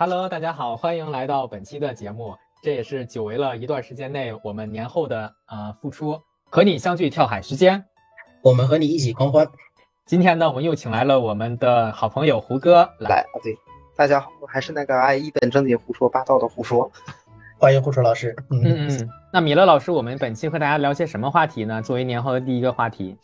Hello，大家好，欢迎来到本期的节目。这也是久违了一段时间内我们年后的呃复出，和你相聚跳海时间，我们和你一起狂欢。今天呢，我们又请来了我们的好朋友胡歌来。对，大家好，我还是那个爱一本正经胡说八道的胡说。欢迎胡说老师。嗯嗯。那米勒老师，我们本期和大家聊些什么话题呢？作为年后的第一个话题。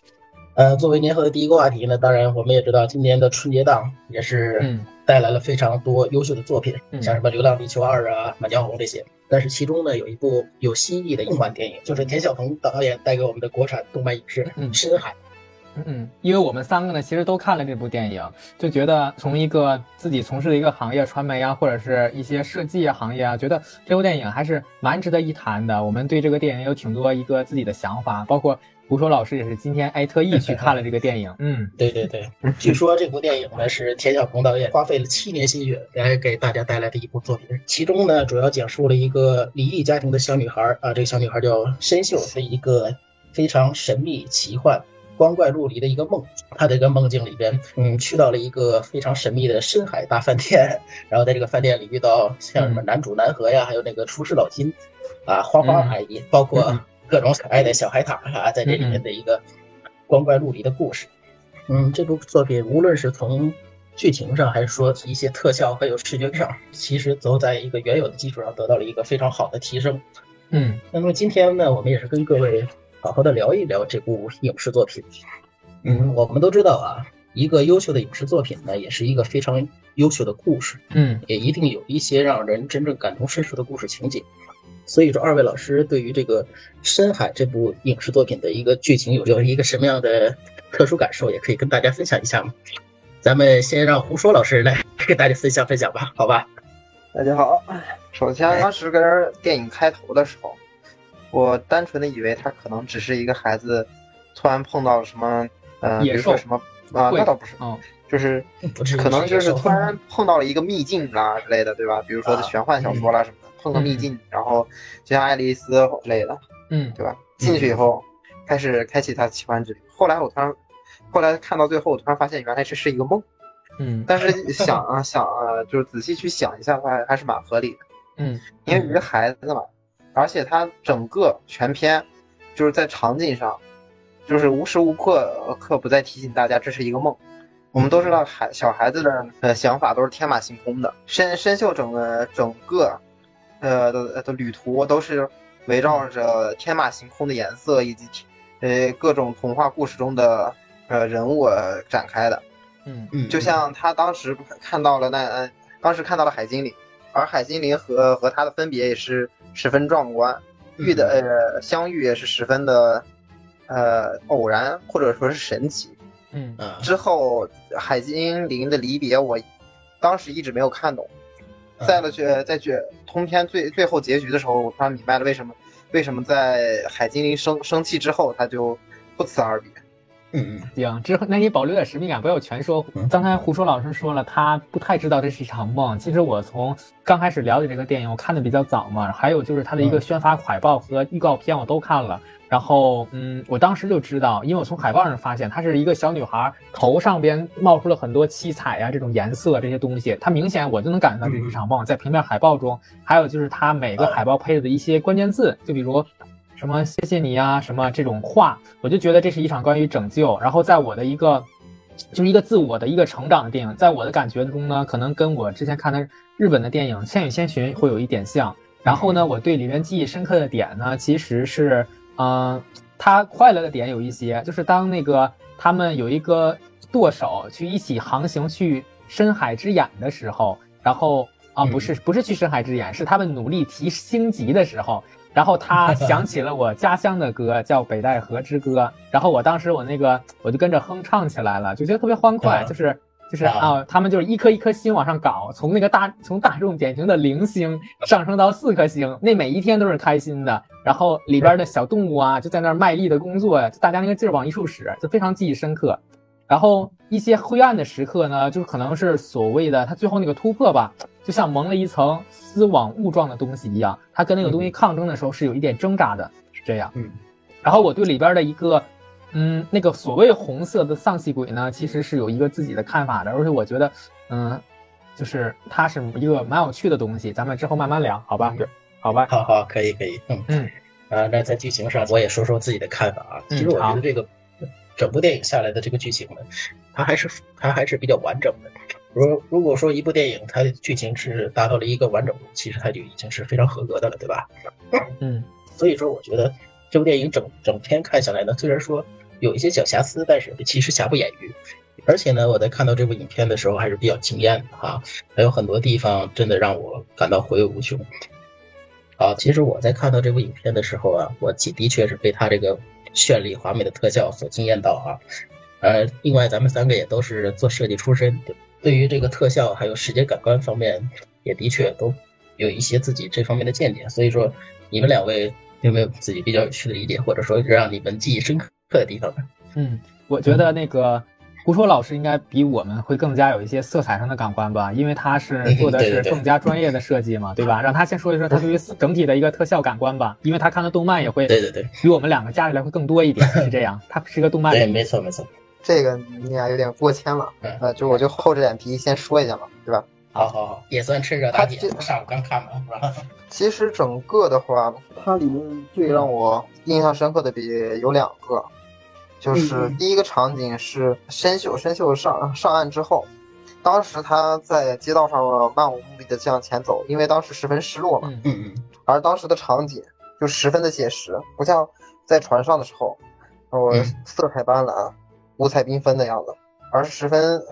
呃，作为年后的第一个话题呢，当然我们也知道，今年的春节档也是带来了非常多优秀的作品，像什么《流浪地球二》啊，《满江红》这些。但是其中呢，有一部有新意的动漫电影，就是田晓鹏导演带给我们的国产动漫影视《深海》。嗯，因为我们三个呢，其实都看了这部电影，就觉得从一个自己从事的一个行业，传媒啊，或者是一些设计啊行业啊，觉得这部电影还是蛮值得一谈的。我们对这个电影有挺多一个自己的想法，包括。胡说老师也是今天哎特意去看了这个电影，嗯，对对对，据说这部电影呢是田晓鹏导演花费了七年心血来给大家带来的一部作品，其中呢主要讲述了一个离异家庭的小女孩啊，这个小女孩叫申秀，是一个非常神秘奇幻、光怪陆离的一个梦，她这个梦境里边，嗯，去到了一个非常神秘的深海大饭店，然后在这个饭店里遇到像什么男主南河呀，还有那个厨师老金，啊，花花阿姨，包括。各种可爱的小海獭啊，在这里面的一个光怪陆离的故事。嗯，这部作品无论是从剧情上，还是说一些特效还有视觉上，其实都在一个原有的基础上得到了一个非常好的提升。嗯，那么今天呢，我们也是跟各位好好的聊一聊这部影视作品。嗯，我们都知道啊，一个优秀的影视作品呢，也是一个非常优秀的故事。嗯，也一定有一些让人真正感同身受的故事情节。所以说，二位老师对于这个《深海》这部影视作品的一个剧情有有一个什么样的特殊感受，也可以跟大家分享一下吗？咱们先让胡说老师来给大家分享分享吧，好吧？大家好，首先当时跟电影开头的时候，我单纯的以为他可能只是一个孩子突然碰到了什么，呃，比如说什么啊，那倒不是，嗯，就是可能就是突然碰到了一个秘境啦之类的，对吧？比如说的玄幻小说啦什么。碰个秘境，然后就像爱丽丝之类的，嗯，对吧？进去以后，开始开启他奇幻之旅。后来我突然，后来看到最后，我突然发现原来这是一个梦，嗯。但是想啊想啊，就是仔细去想一下的话，还是蛮合理的，嗯。因为一个孩子嘛，而且他整个全篇就是在场景上，就是无时无刻刻不在提醒大家这是一个梦。我们都知道，孩小孩子的呃想法都是天马行空的。深深秀整个整个。呃的的旅途都是围绕着天马行空的颜色以及呃各种童话故事中的呃人物展开的，嗯。嗯，就像他当时看到了那当时看到了海精灵，而海精灵和和他的分别也是十分壮观，遇的呃相遇也是十分的呃偶然或者说是神奇，嗯。嗯，之后海精灵的离别，我当时一直没有看懂。在了去在去通篇最最后结局的时候，我突然明白了为什么为什么在海精灵生生气之后他就不辞而别。嗯嗯，行，之后那你保留点神秘感，不要全说。刚才胡说老师说了，他不太知道这是一场梦。其实我从刚开始了解这个电影，我看的比较早嘛，还有就是他的一个宣发海报和预告片我都看了。然后，嗯，我当时就知道，因为我从海报上发现，她是一个小女孩，头上边冒出了很多七彩呀，这种颜色这些东西，她明显我就能感觉到这是一场梦。在平面海报中，还有就是她每个海报配的一些关键字，就比如什么谢谢你呀，什么这种话，我就觉得这是一场关于拯救。然后在我的一个，就是一个自我的一个成长的电影，在我的感觉中呢，可能跟我之前看的日本的电影《千与千寻》会有一点像。然后呢，我对里面记忆深刻的点呢，其实是。嗯，他快乐的点有一些，就是当那个他们有一个舵手去一起航行去深海之眼的时候，然后啊，不是不是去深海之眼，是他们努力提星级的时候，然后他想起了我家乡的歌，叫《北戴河之歌》，然后我当时我那个我就跟着哼唱起来了，就觉得特别欢快，就是。就是啊，他们就是一颗一颗星往上搞，从那个大从大众典型的零星上升到四颗星，那每一天都是开心的。然后里边的小动物啊，就在那儿卖力的工作呀，就，大家那个劲儿往一处使，就非常记忆深刻。然后一些灰暗的时刻呢，就是可能是所谓的他最后那个突破吧，就像蒙了一层丝网雾状的东西一样，它跟那个东西抗争的时候是有一点挣扎的，是这样。嗯。然后我对里边的一个。嗯，那个所谓红色的丧气鬼呢，其实是有一个自己的看法的，而且我觉得，嗯，就是它是一个蛮有趣的东西，咱们之后慢慢聊，好吧？对，好吧。好好，可以可以，嗯嗯。啊，那在剧情上我也说说自己的看法啊。其实我觉得这个整部电影下来的这个剧情呢，它还是它还是比较完整的。如如果说一部电影它的剧情是达到了一个完整度，其实它就已经是非常合格的了，对吧？嗯。所以说，我觉得这部电影整整篇看下来呢，虽然说有一些小瑕疵，但是其实瑕不掩瑜。而且呢，我在看到这部影片的时候还是比较惊艳的哈，还有很多地方真的让我感到回味无穷。啊，其实我在看到这部影片的时候啊，我的确是被它这个绚丽华美的特效所惊艳到啊。呃，另外咱们三个也都是做设计出身，对于这个特效还有视觉感官方面，也的确都有一些自己这方面的见解。所以说，你们两位有没有自己比较有趣的一点，或者说让你们记忆深刻的地方呢？嗯，我觉得那个。胡说老师应该比我们会更加有一些色彩上的感官吧，因为他是做的是更加专业的设计嘛，对吧？让他先说一说他对于整体的一个特效感官吧，因为他看的动漫也会对对对，比我们两个加起来会更多一点，是这样。他是个动漫对，没错没错。这个你俩有点过谦了，呃，就我就厚着脸皮先说一下嘛，对吧？好好好，也算趁热打铁。上午刚看嘛，是吧？其实整个的话，它里面最让我印象深刻的比有两个。就是第一个场景是申秀，申秀上上岸之后，当时他在街道上漫无目的的向前走，因为当时十分失落嘛。嗯嗯。而当时的场景就十分的写实，不像在船上的时候，呃，色彩斑斓、五彩缤纷的样子，而是十分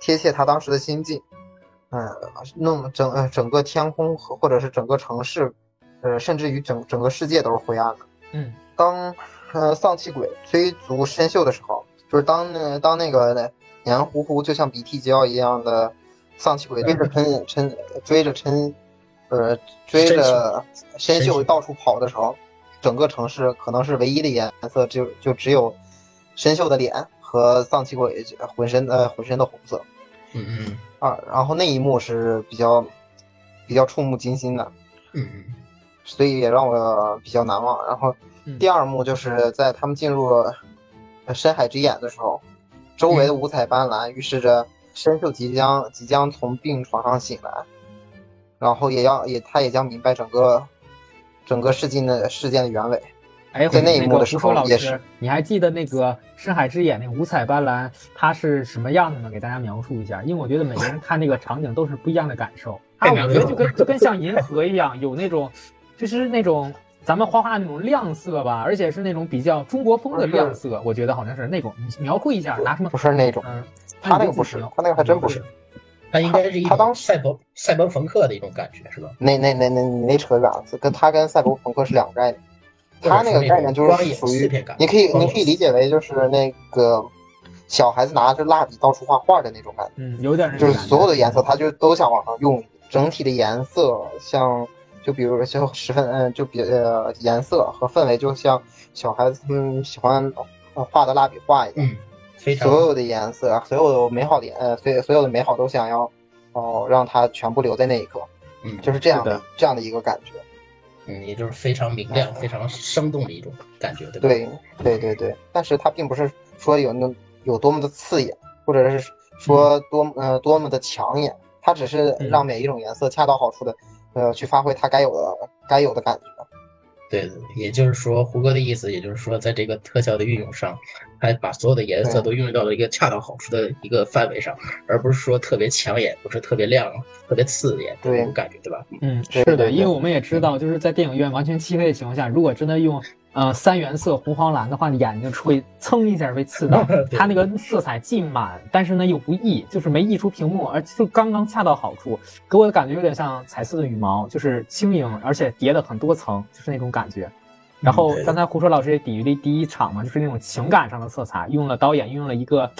贴切他当时的心境。嗯，弄整呃整个天空和或者是整个城市，呃，甚至于整整个世界都是灰暗的。嗯，当。呃，丧气鬼追逐深秀的时候，就是当那当那个黏糊糊就像鼻涕胶一样的丧气鬼追着陈陈追着陈，呃追着深秀到处跑的时候，整个城市可能是唯一的颜色就就只有深秀的脸和丧气鬼浑身呃浑身的红色。嗯嗯啊，然后那一幕是比较比较触目惊心的。嗯嗯，所以也让我比较难忘。然后。第二幕就是在他们进入深海之眼的时候，周围的五彩斑斓预示着深秀即将即将从病床上醒来，然后也要也他也将明白整个整个事件的事件的原委。哎，在那一幕的时候也是。你还记得那个深海之眼那个五彩斑斓它是什么样的呢？给大家描述一下，因为我觉得每个人看那个场景都是不一样的感受。啊，我觉得就跟就跟像银河一样，有那种就是那种。咱们画画那种亮色吧，而且是那种比较中国风的亮色，我觉得好像是那种。你描绘一下，拿什么？不是那种，嗯，他那个不是，他那个还真不是。他应该是一他当赛博赛博朋克的一种感觉，是吧？那那那那你那扯远了，跟他跟赛博朋克是两个概念。他那个概念就是属于，你可以你可以理解为就是那个小孩子拿着蜡笔到处画画的那种感觉。嗯，有点就是所有的颜色，他就都想往上用，整体的颜色像。就比如就十分嗯，就比呃颜色和氛围，就像小孩子们喜欢画的蜡笔画一样，嗯，所有的颜色，所有的美好的呃，所所有的美好都想要哦，让它全部留在那一刻，嗯，就是这样的这样的一个感觉，嗯，也就是非常明亮、非常生动的一种感觉，对吧？对对对对，但是它并不是说有那有多么的刺眼，或者是说多呃多么的抢眼，它只是让每一种颜色恰到好处的。呃，去发挥它该有的该有的感觉。对，也就是说，胡歌的意思，也就是说，在这个特效的运用上，还把所有的颜色都运用到了一个恰到好处的一个范围上，而不是说特别抢眼，不是特别亮、特别刺眼这种感觉，对吧？嗯，是的，因为我们也知道，就是在电影院完全漆黑的情况下，如果真的用。呃，三原色红黄蓝的话，眼睛会蹭一下被刺到。它那个色彩既满，但是呢又不溢，就是没溢出屏幕，而就刚刚恰到好处，给我的感觉有点像彩色的羽毛，就是轻盈，而且叠的很多层，就是那种感觉。然后刚才胡说老师也比喻了第一场嘛，就是那种情感上的色彩，用了导演运用了一个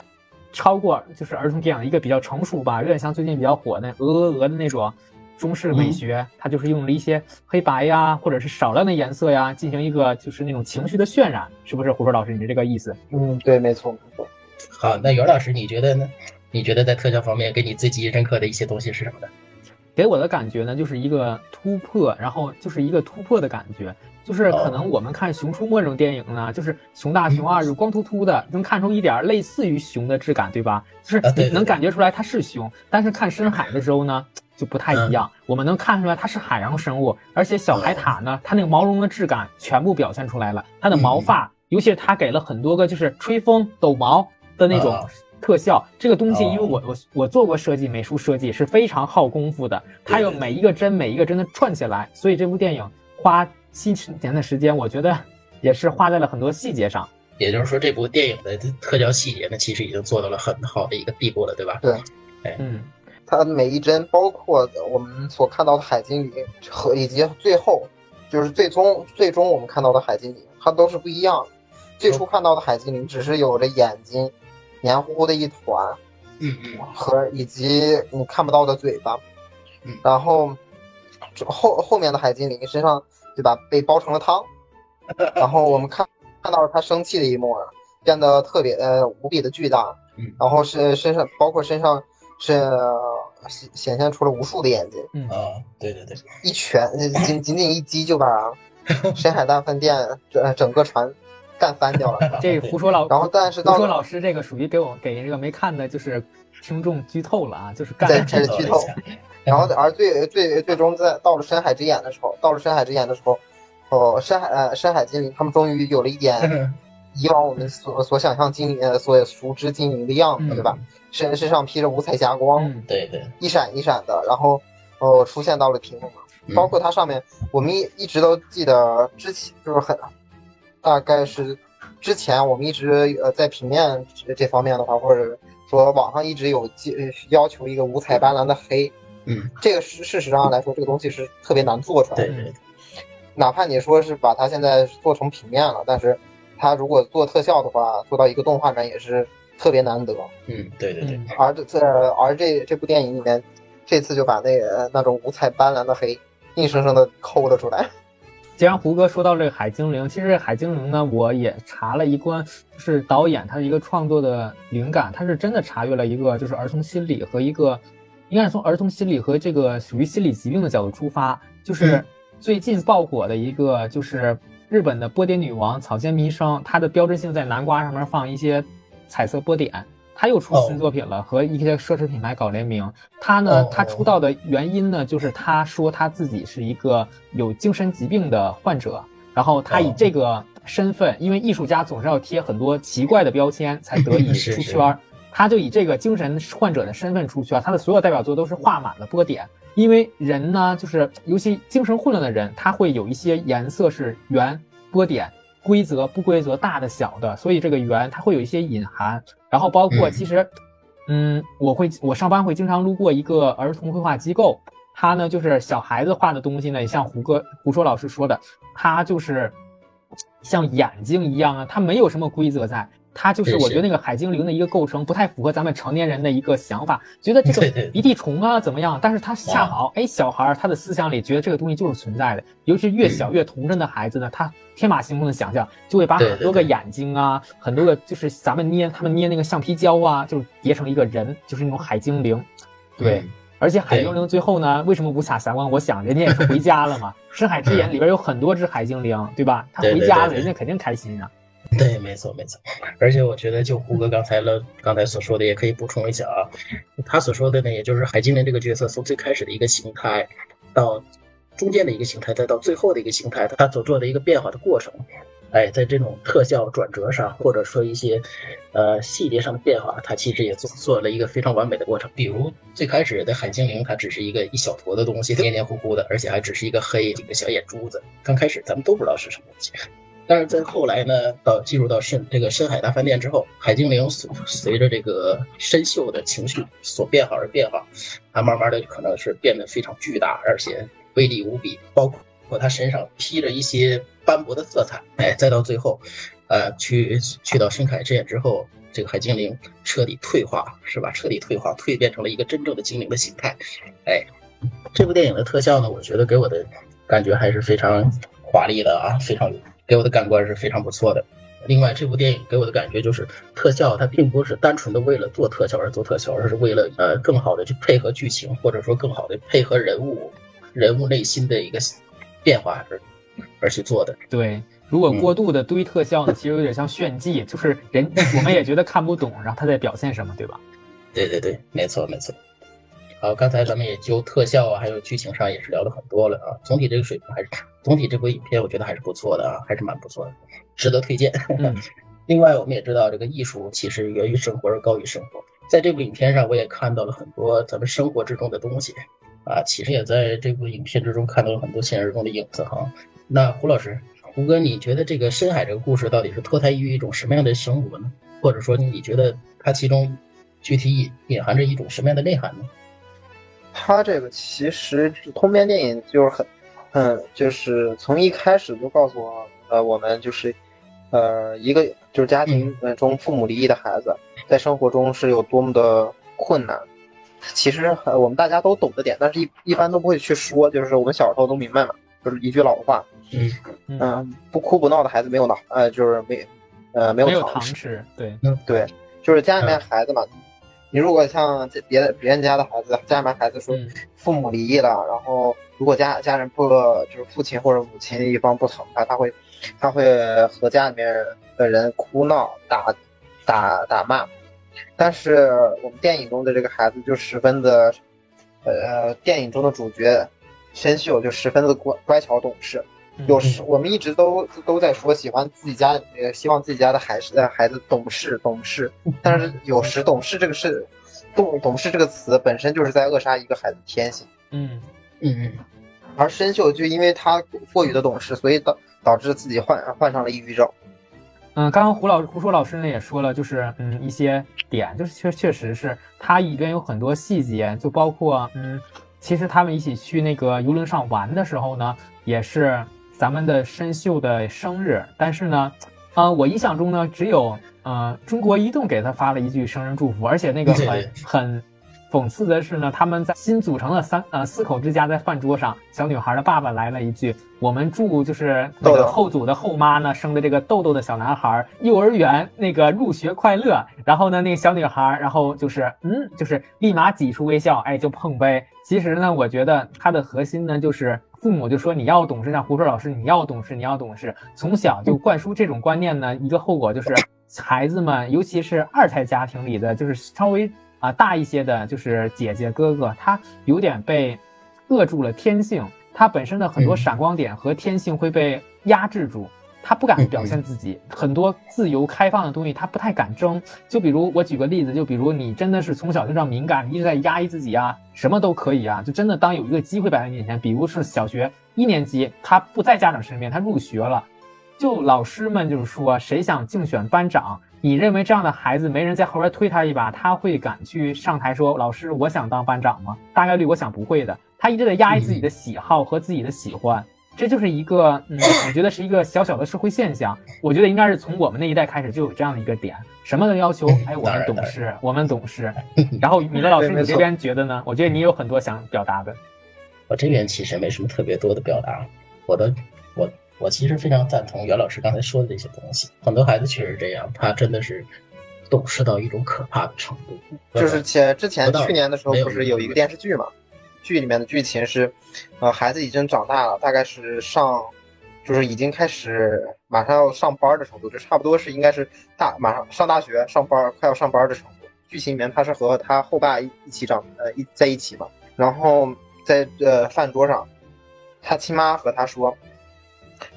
超过就是儿童电影一个比较成熟吧，有点像最近比较火的鹅鹅鹅的那种。中式美学，它就是用了一些黑白呀，或者是少量的颜色呀，进行一个就是那种情绪的渲染，是不是？胡说老师，你是这个意思？嗯，对，没错，没错。好，那袁老师，你觉得呢？你觉得在特效方面给你最记忆深刻的一些东西是什么呢？给我的感觉呢，就是一个突破，然后就是一个突破的感觉。就是可能我们看《熊出没》这种电影呢，就是熊大、熊二就光秃秃的，能看出一点类似于熊的质感，对吧？就是能感觉出来它是熊。但是看深海的时候呢，就不太一样。我们能看出来它是海洋生物，而且小海獭呢，它那个毛绒的质感全部表现出来了。它的毛发，尤其是它给了很多个就是吹风、抖毛的那种特效。这个东西，因为我我我做过设计，美术设计是非常耗功夫的。它有每一个针每一个针的串起来，所以这部电影花。七十年的时间，我觉得也是花在了很多细节上。也就是说，这部电影的特效细节呢，其实已经做到了很好的一个地步了，对吧？对，哎，嗯，它每一帧，包括我们所看到的海精灵和以及最后就是最终最终我们看到的海精灵，它都是不一样的。最初看到的海精灵只是有着眼睛，黏糊糊的一团，嗯嗯，和以及你看不到的嘴巴，嗯，然后后后面的海精灵身上。对吧？被煲成了汤，然后我们看看到了他生气的一幕，变得特别呃无比的巨大，嗯然后是身上包括身上是显显现出了无数的眼睛，嗯啊，对对对，一拳仅仅仅一击就把 深海大饭店整整个船干翻掉了。这胡说老，然后但是胡说老师这个属于给我给这个没看的就是听众剧透了啊，就是干开始剧透。然后，而最最最终在到了深海之眼的时候，到了深海之眼的时候，哦，深海呃深海精灵他们终于有了一点 以往我们所所想象精灵所熟知精灵的样子，对吧？身身上披着五彩霞光，对对，一闪一闪的，然后哦出现到了屏幕上，包括它上面，我们一一直都记得之前就是很大概是之前我们一直呃在平面这方面的话，或者说网上一直有要求一个五彩斑斓的黑。嗯，这个事事实上来说，这个东西是特别难做出来的。对对，哪怕你说是把它现在做成平面了，但是它如果做特效的话，做到一个动画感也是特别难得。嗯，对对对。而这而这这部电影里面，这次就把那个那种五彩斑斓的黑，硬生生的抠了出来。既然胡歌说到这个海精灵，其实海精灵呢，我也查了一关，就是导演他的一个创作的灵感，他是真的查阅了一个就是儿童心理和一个。应该是从儿童心理和这个属于心理疾病的角度出发，就是最近爆火的一个，就是日本的波点女王草间弥生，她的标志性在南瓜上面放一些彩色波点，他又出新作品了，和一些奢侈品牌搞联名。他呢，他出道的原因呢，就是他说他自己是一个有精神疾病的患者，然后他以这个身份，因为艺术家总是要贴很多奇怪的标签才得以 出圈。他就以这个精神患者的身份出去啊，他的所有代表作都是画满了波点。因为人呢，就是尤其精神混乱的人，他会有一些颜色是圆波点，规则不规则，大的小的，所以这个圆它会有一些隐含。然后包括其实，嗯，我会我上班会经常路过一个儿童绘画机构，它呢就是小孩子画的东西呢，也像胡歌胡说老师说的，它就是像眼睛一样啊，它没有什么规则在。它就是我觉得那个海精灵的一个构成不太符合咱们成年人的一个想法，觉得这个鼻涕虫啊怎么样？但是它恰好哎，小孩他的思想里觉得这个东西就是存在的，尤其是越小越童真的孩子呢，他天马行空的想象就会把很多个眼睛啊，很多个就是咱们捏他们捏那个橡皮胶啊，就是叠成一个人，就是那种海精灵。对，而且海精灵最后呢，为什么五彩霞光？我想人家也是回家了嘛。深海之眼里边有很多只海精灵，对吧？他回家了，人家肯定开心啊。对，没错没错，而且我觉得就胡歌刚才了刚才所说的，也可以补充一下啊，他所说的呢，也就是海精灵这个角色从最开始的一个形态，到中间的一个形态，再到最后的一个形态，他所做的一个变化的过程，哎，在这种特效转折上，或者说一些呃细节上的变化，他其实也做做了一个非常完美的过程。比如最开始的海精灵，它只是一个一小坨的东西，黏黏糊糊的，而且还只是一个黑几个小眼珠子，刚开始咱们都不知道是什么东西。但是在后来呢，到进入到深这个深海大饭店之后，海精灵随随着这个深秀的情绪所变化而变化，它慢慢的可能是变得非常巨大，而且威力无比，包括它身上披着一些斑驳的色彩，哎，再到最后，呃，去去到深海之眼之后，这个海精灵彻底退化，是吧？彻底退化，蜕变成了一个真正的精灵的形态，哎，这部电影的特效呢，我觉得给我的感觉还是非常华丽的啊，非常。给我的感官是非常不错的，另外，这部电影给我的感觉就是特效，它并不是单纯的为了做特效而做特效，而是为了呃更好的去配合剧情，或者说更好的配合人物人物内心的一个变化而而去做的。对，如果过度的堆特效呢，其实有点像炫技，就是人我们也觉得看不懂，然后他在表现什么，对吧？对对对，没错没错。好，刚才咱们也就特效啊，还有剧情上也是聊了很多了啊。总体这个水平还是，总体这部影片我觉得还是不错的啊，还是蛮不错的，值得推荐。另外，我们也知道这个艺术其实源于生活而高于生活，在这部影片上我也看到了很多咱们生活之中的东西啊，其实也在这部影片之中看到了很多现实中的影子哈。那胡老师，胡哥，你觉得这个深海这个故事到底是脱胎于一种什么样的生活呢？或者说你觉得它其中具体隐含着一种什么样的内涵呢？它这个其实通篇电影就是很，很，就是从一开始就告诉我，呃，我们就是，呃，一个就是家庭中父母离异的孩子，在生活中是有多么的困难。其实我们大家都懂的点，但是一一般都不会去说，就是我们小时候都明白嘛，就是一句老话，嗯嗯，不哭不闹的孩子没有脑，呃，就是没，呃，没有糖吃，对，嗯对，就是家里面孩子嘛。你如果像别的别人家的孩子，家里面孩子说父母离异了，然后如果家家人不就是父亲或者母亲一方不疼他，他会他会和家里面的人哭闹打打打骂。但是我们电影中的这个孩子就十分的，呃，电影中的主角申秀就十分的乖乖巧懂事。有时我们一直都都在说喜欢自己家，呃，希望自己家的孩子孩子懂事懂事。但是有时懂事这个事，懂懂事这个词本身就是在扼杀一个孩子天性。嗯嗯嗯。而申秀就因为他过于的懂事，所以导导致自己患患上了抑郁症。嗯，刚刚胡老胡说老师呢也说了，就是嗯一些点，就是确确实是他里边有很多细节，就包括嗯，其实他们一起去那个游轮上玩的时候呢，也是。咱们的申秀的生日，但是呢，呃，我印象中呢，只有呃中国移动给他发了一句生日祝福，而且那个很很讽刺的是呢，他们在新组成的三呃四口之家在饭桌上，小女孩的爸爸来了一句：“我们祝就是那个后组的后妈呢生的这个豆豆的小男孩幼儿园那个入学快乐。”然后呢，那个小女孩然后就是嗯，就是立马挤出微笑，哎，就碰杯。其实呢，我觉得它的核心呢就是。父母就说你要懂事，像胡说老师，你要懂事，你要懂事，从小就灌输这种观念呢，一个后果就是孩子们，尤其是二胎家庭里的，就是稍微啊大一些的，就是姐姐哥哥，他有点被扼住了天性，他本身的很多闪光点和天性会被压制住。他不敢表现自己，很多自由开放的东西他不太敢争。就比如我举个例子，就比如你真的是从小就这样敏感，一直在压抑自己啊，什么都可以啊，就真的当有一个机会摆在你面前，比如是小学一年级，他不在家长身边，他入学了，就老师们就是说谁想竞选班长，你认为这样的孩子没人在后边推他一把，他会敢去上台说老师我想当班长吗？大概率我想不会的，他一直在压抑自己的喜好和自己的喜欢。这就是一个，嗯，我觉得是一个小小的社会现象。我觉得应该是从我们那一代开始就有这样的一个点，什么都要求，哎，我们懂事，我们懂事。然后米勒老师，你这边觉得呢？我觉得你有很多想表达的。我这边其实没什么特别多的表达。我的，我我其实非常赞同袁老师刚才说的这些东西。很多孩子确实这样，他真的是懂事到一种可怕的程度。就是前之前去年的时候，不是有一个电视剧嘛？剧里面的剧情是，呃，孩子已经长大了，大概是上，就是已经开始马上要上班的程度，就差不多是应该是大马上上大学上班，快要上班的程度。剧情里面他是和他后爸一一起长，呃，一在一起嘛。然后在呃饭桌上，他亲妈和他说：“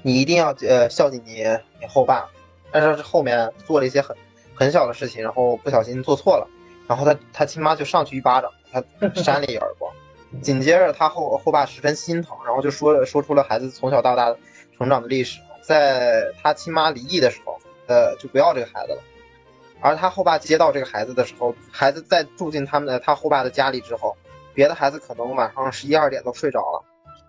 你一定要呃孝敬你你后爸。”但是后面做了一些很很小的事情，然后不小心做错了，然后他他亲妈就上去一巴掌，他扇了一耳光。紧接着，他后后爸十分心疼，然后就说了说出了孩子从小到大成长的历史。在他亲妈离异的时候，呃，就不要这个孩子了。而他后爸接到这个孩子的时候，孩子在住进他们的他后爸的家里之后，别的孩子可能晚上十一二点都睡着了，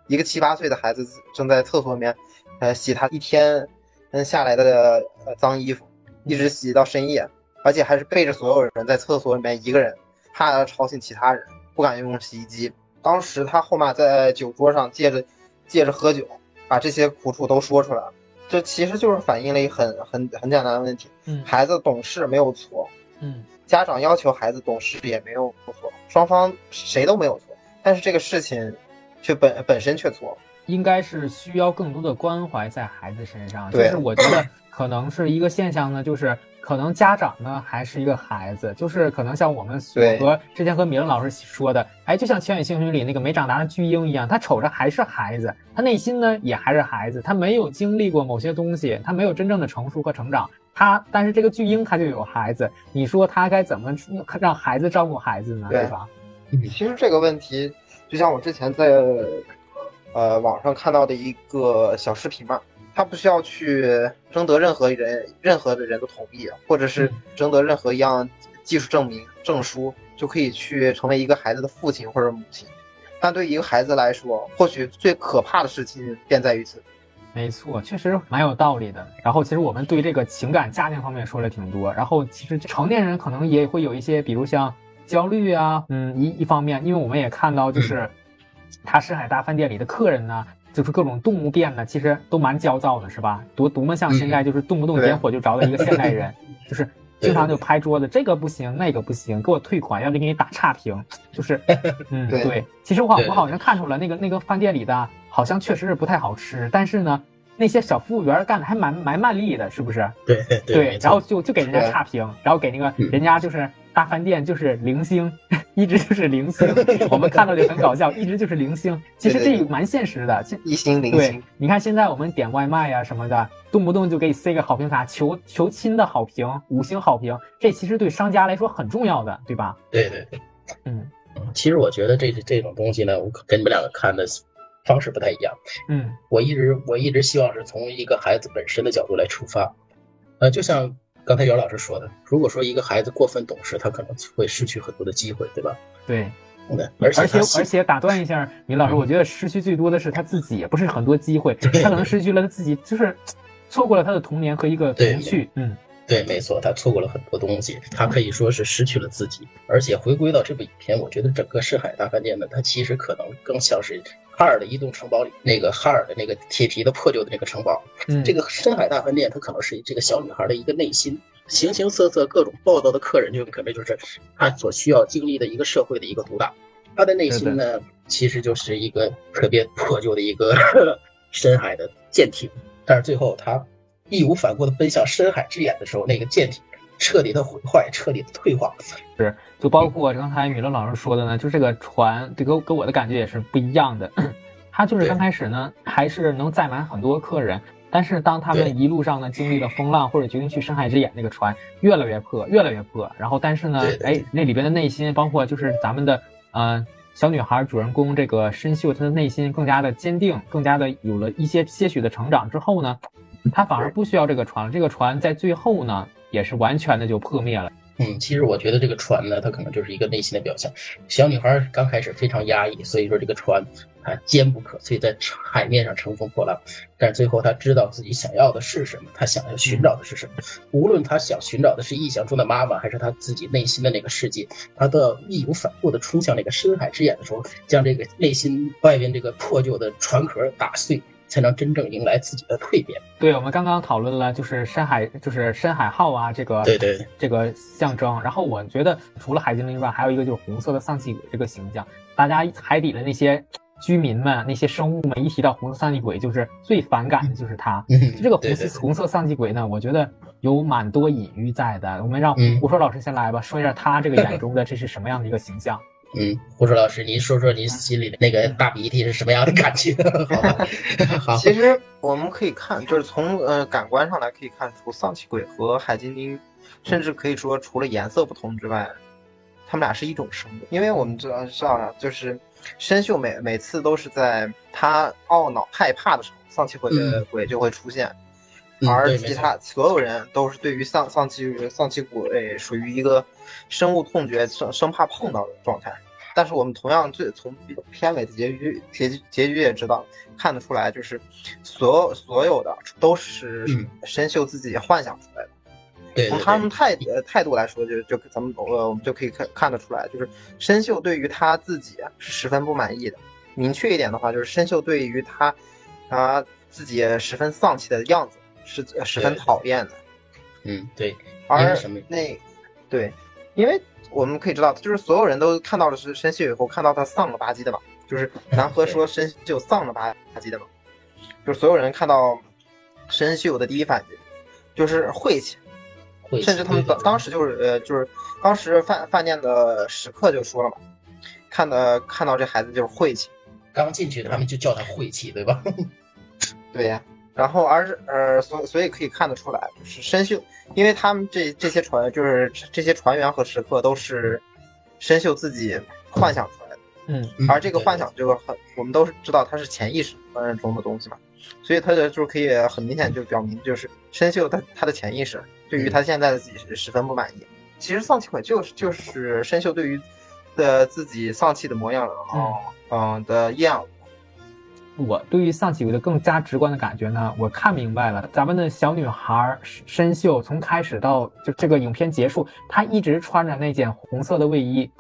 一个七八岁的孩子正在厕所里面，呃，洗他一天嗯下来的呃脏衣服，一直洗到深夜，而且还是背着所有人在厕所里面一个人，怕吵醒其他人，不敢用洗衣机。当时他后妈在酒桌上借着借着喝酒，把这些苦处都说出来了。这其实就是反映了一很很很简单的问题，嗯孩子懂事没有错，嗯家长要求孩子懂事也没有错，双方谁都没有错，但是这个事情却本本身却错了。应该是需要更多的关怀在孩子身上。就对是我觉得可能是一个现象呢，就是可能家长呢还是一个孩子，就是可能像我们所和之前和米伦老师说的，哎，就像《千与千寻》里那个没长大的巨婴一样，他瞅着还是孩子，他内心呢也还是孩子，他没有经历过某些东西，他没有真正的成熟和成长。他，但是这个巨婴他就有孩子，你说他该怎么让孩子照顾孩子呢？对对吧？其实这个问题，就像我之前在呃网上看到的一个小视频嘛，他不需要去征得任何人任何的人的同意，或者是嗯征得任何一样技术证明证书，就可以去成为一个孩子的父亲或者母亲。但对于一个孩子来说，或许最可怕的事情便在于此。没错，确实蛮有道理的。然后其实我们对这个情感家庭方面说了挺多，然后其实成年人可能也会有一些，比如像焦虑啊，嗯，一一方面，因为我们也看到就是他深海大饭店里的客人呢，就是各种动物变呢，其实都蛮焦躁的，是吧？多多么像现在就是动不动点火就着的一个现代人，就是经常就拍桌子，这个不行，那个不行，给我退款，要给你打差评，就是，嗯，对对。其实我好我好像看出来那个那个饭店里的，好像确实是不太好吃，但是呢，那些小服务员干的还蛮蛮卖力的，是不是？对然后就就给人家差评，然后给那个嗯人家就是大饭店就是零星，一直就是零星，我们看到就很搞笑，一直就是零星。其实这也蛮现实的，其一星零对星，，你看现在我们点外卖呀、什么的，动不动就给你塞个好评卡，求求亲的好评，五星好评，这其实对商家来说很重要的，对吧？对对对。嗯嗯其实我觉得这这种东西呢，我跟你们两个看的方式不太一样。嗯我一直我一直希望是从一个孩子本身的角度来出发，呃，就像刚才姚老师说的，如果说一个孩子过分懂事，他可能会失去很多的机会，对吧？对，对，而且而且打断一下，米老师，嗯我觉得失去最多的是他自己，也不是很多机会，他可能失去了他自己，就是错过了他的童年和一个童趣。嗯对，没错，他错过了很多东西，他可以说是失去了自己。而且回归到这部影片，我觉得整个深海大饭店呢，它其实可能更像是哈尔的移动城堡里那个哈尔的那个铁皮的破旧的那个城堡。嗯，这个深海大饭店，它可能是这个小女孩的一个内心，形形色色、各种暴躁的客人，就可能就是她所需要经历的一个社会的一个毒打。她的内心呢，其实就是一个特别破旧的一个 深海的舰艇，但是最后她义无反顾地奔向深海之眼的时候，那个舰体彻底的毁坏，彻底的退化。是，就包括刚才米勒老师说的呢，就这个船，这个给我的感觉也是不一样的。他就是刚开始呢，还是能载满很多客人，但是当他们一路上呢经历了风浪，或者决定去深海之眼，那个船越来越破，越来越破。然后，但是呢哎，那里边的内心，包括就是咱们的呃小女孩主人公这个深秀，她的内心更加的坚定，更加的有了一些些许的成长之后呢，她反而不需要这个船了。这个船在最后呢，也是完全的就破灭了。嗯，其实我觉得这个船呢，它可能就是一个内心的表象。小女孩刚开始非常压抑，所以说这个船它坚不可摧，在海面上乘风破浪。但是最后她知道自己想要的是什么，她想要寻找的是什么。无论她想寻找的是臆想中的妈妈，还是她自己内心的那个世界，她都要义无反顾地冲向那个深海之眼的时候，将这个内心外边这个破旧的船壳打碎，才能真正迎来自己的蜕变。对，我们刚刚讨论了，就是深海，就是深海号啊，这个对对这个象征。然后我觉得除了海精灵之外，还有一个就是红色的丧气鬼这个形象。大家海底的那些居民们、那些生物们，一提到红色丧气鬼，就是最反感的就是它。嗯，这个红色红色丧气鬼呢，我觉得有蛮多隐喻在的。我们让嗯胡说老师先来吧，说一下他这个眼中的这是什么样的一个形象。嗯，胡说老师，您说说您心里的那个大鼻涕是什么样的感觉？好吧，好，其实我们可以看，就是从呃感官上来可以看出，丧气鬼和海精灵，甚至可以说除了颜色不同之外，他们俩是一种生物。因为我们知道知道啊，就是深秀每每次都是在他懊恼害怕的时候，丧气鬼的嗯鬼就会出现，嗯而其他所有人都是对于丧丧气丧气鬼属于一个深恶痛绝、生生怕碰到的状态。但是我们同样最从片尾的结局结局结局也知道看得出来，就是所有所有的都是嗯深秀自己幻想出来的。对对从他们，态呃态度来说，就就咱们呃我们就可以看看得出来，就是深秀对于他自己是十分不满意的。明确一点的话，就是深秀对于他他自己十分丧气的样子是呃十分讨厌的。嗯，对。而？那对，因为我们可以知道，就是所有人都看到的是申秀以后，看到他丧了吧唧的嘛，就是南河说申秀丧了吧唧的嘛，就是所有人看到申秀的第一反应就是晦气，甚至他们当当时就是呃就是当时饭饭店的食客就说了嘛，看的看到这孩子就是晦气，刚进去他们就叫他晦气，对吧？对呀。然后，而是呃，所所以可以看得出来，就是申秀，因为他们这这些船，就是这些船员和食客都是申秀自己幻想出来的，嗯，而这个幻想就很，我们都是知道它是潜意识中的东西嘛，所以他的就是可以很明显就表明，就是申秀他他的潜意识对于他现在的自己是十分不满意。其实丧气鬼就是就是申秀对于的自己丧气的模样，嗯嗯的厌恶。我对于丧气鬼的更加直观的感觉呢，我看明白了，咱们的小女孩申秀从开始到就这个影片结束，她一直穿着那件红色的卫衣，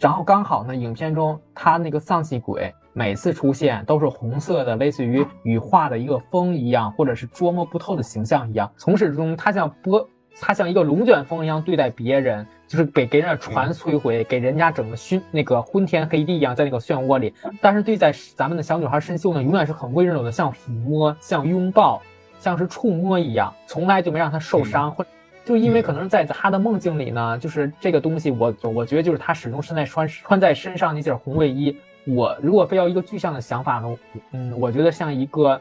然后刚好呢，影片中她那个丧气鬼每次出现都是红色的，类似于羽化的一个风一样，或者是捉摸不透的形象一样，从始至终她像波。他像一个龙卷风一样对待别人，就是给给人家船摧毁，给人家整个熏那个昏天黑地一样，在那个漩涡里。但是对待咱们的小女孩申秀呢，永远是很温柔的，像抚摸，像拥抱，像是触摸一样，从来就没让她受伤。或就因为可能在她的梦境里呢，就是这个东西，我我觉得就是她始终身在穿穿在身上那件红卫衣。我如果非要一个具象的想法呢，嗯，我觉得像一个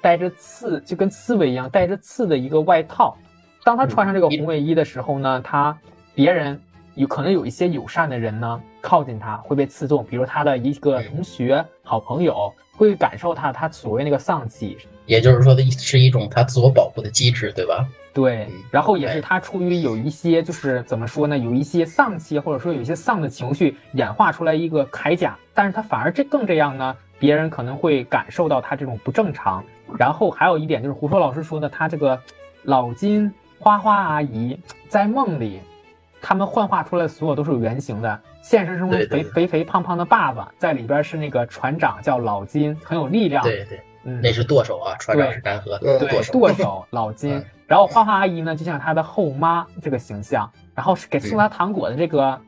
带着刺，就跟刺猬一样带着刺的一个外套。当他穿上这个红卫衣的时候呢，他别人有可能有一些友善的人呢靠近他会被刺中，比如他的一个同学、好朋友会感受他他所谓那个丧气，也就是说的是一种他自我保护的机制，对吧？对，然后也是他出于有一些就是怎么说呢，有一些丧气或者说有一些丧的情绪演化出来一个铠甲，但是他反而这更这样呢，别人可能会感受到他这种不正常。然后还有一点就是胡说老师说的，他这个老金。花花阿姨在梦里，他们幻化出来所有都是有原型的。现实生活中肥肥肥胖胖的爸爸在里边是那个船长，叫老金，很有力量。对对，嗯，那是舵手啊，船长是干河。对，舵手 老金。然后花花阿姨呢，就像他的后妈这个形象。然后是给送他糖果的这个，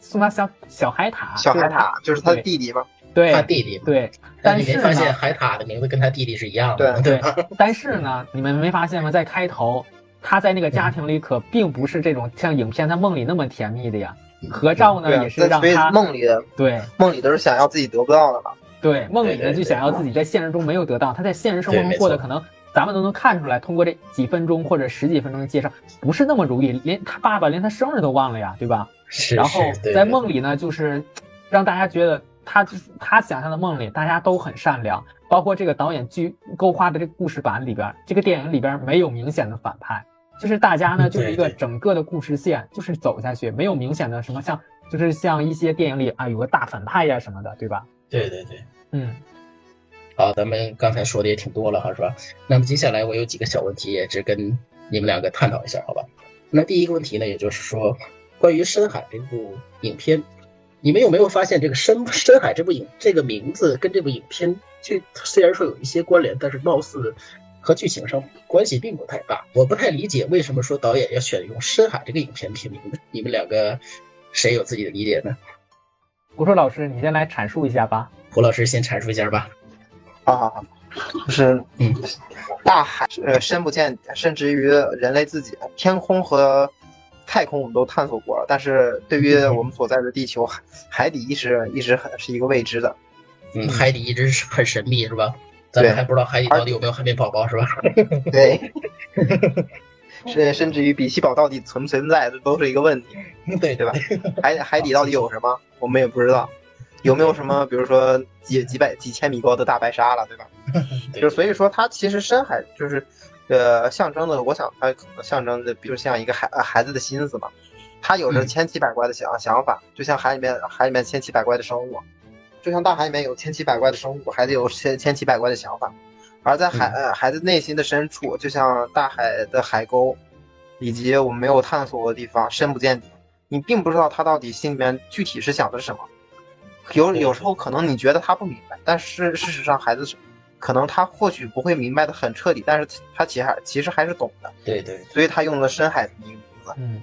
送他小小海獭。小海獭就是他弟弟吗？对，他弟弟。对，但是发现海獭的名字跟他弟弟是一样的。对对。但是呢，你们没发现吗？在开头。他在那个家庭里可并不是这种像影片他梦里那么甜蜜的呀。合照呢也是让他梦里的对梦里都是想要自己得不到的嘛。对，梦里呢就想要自己在现实中没有得到，他在现实生活中过得可能咱们都能看出来，通过这几分钟或者十几分钟的介绍，不是那么如意，连他爸爸连他生日都忘了呀，对吧？是。然后在梦里呢，就是让大家觉得他他想象的梦里大家都很善良，包括这个导演剧勾画的这个故事版里边，这个电影里边没有明显的反派。就是大家呢，就是一个整个的故事线，就是走下去，没有明显的什么像，就是像一些电影里啊有个大反派呀什么的，对吧？对对对，嗯。好，咱们刚才说的也挺多了哈，是吧？那么接下来我有几个小问题，也是跟你们两个探讨一下，好吧？那第一个问题呢，也就是说，关于《深海》这部影片，你们有没有发现这个《深深海》这部影这个名字跟这部影片，这虽然说有一些关联，但是貌似。和剧情上关系并不太大，我不太理解为什么说导演要选用《深海》这个影片片名呢？你们两个谁有自己的理解呢？胡说老师，你先来阐述一下吧。胡老师先阐述一下吧。好好好，就是嗯，大海呃深不见底，甚至于人类自己，天空和太空我们都探索过了，但是对于我们所在的地球海海底一直一直很是一个未知的。嗯，海底一直是很神秘，是吧？咱们还不知道海底到底有没有海绵宝宝，是吧？对，甚甚至于比奇堡到底存不存在，这都是一个问题。对对吧？海海底到底有什么，我们也不知道。有没有什么，比如说几几百几千米高的大白鲨了，对吧？就所以说，它其实深海就是，呃，象征的，我想它可能象征的，比如像一个孩孩子的心思嘛。他有着千奇百怪的想想法，就像海里面海里面千奇百怪的生物。就像大海里面有千奇百怪的生物，孩子有千千奇百怪的想法，而在海呃孩子内心的深处，就像大海的海沟，以及我们没有探索过的地方，深不见底。你并不知道他到底心里面具体是想的是什么。有有时候可能你觉得他不明白，但是事实上孩子是可能他或许不会明白的很彻底，但是他其实其实还是懂的，对对，所以他用了深海这么一个名字。嗯，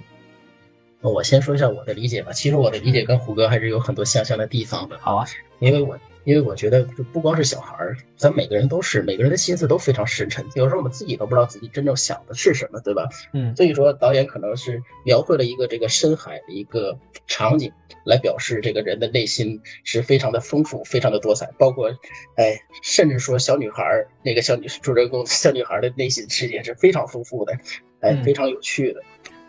我先说一下我的理解吧。其实我的理解跟虎哥还是有很多相像的地方的，好啊，因为我因为我觉得就不光是小孩儿，咱每个人都是，每个人的心思都非常深沉，有时候我们自己都不知道自己真正想的是什么，对吧？嗯，所以说导演可能是描绘了一个这个深海的一个场景，来表示这个人的内心是非常的丰富、非常的多彩，包括，哎，甚至说小女孩儿那个小女主人公小女孩的内心世界是非常丰富的，哎，嗯非常有趣的，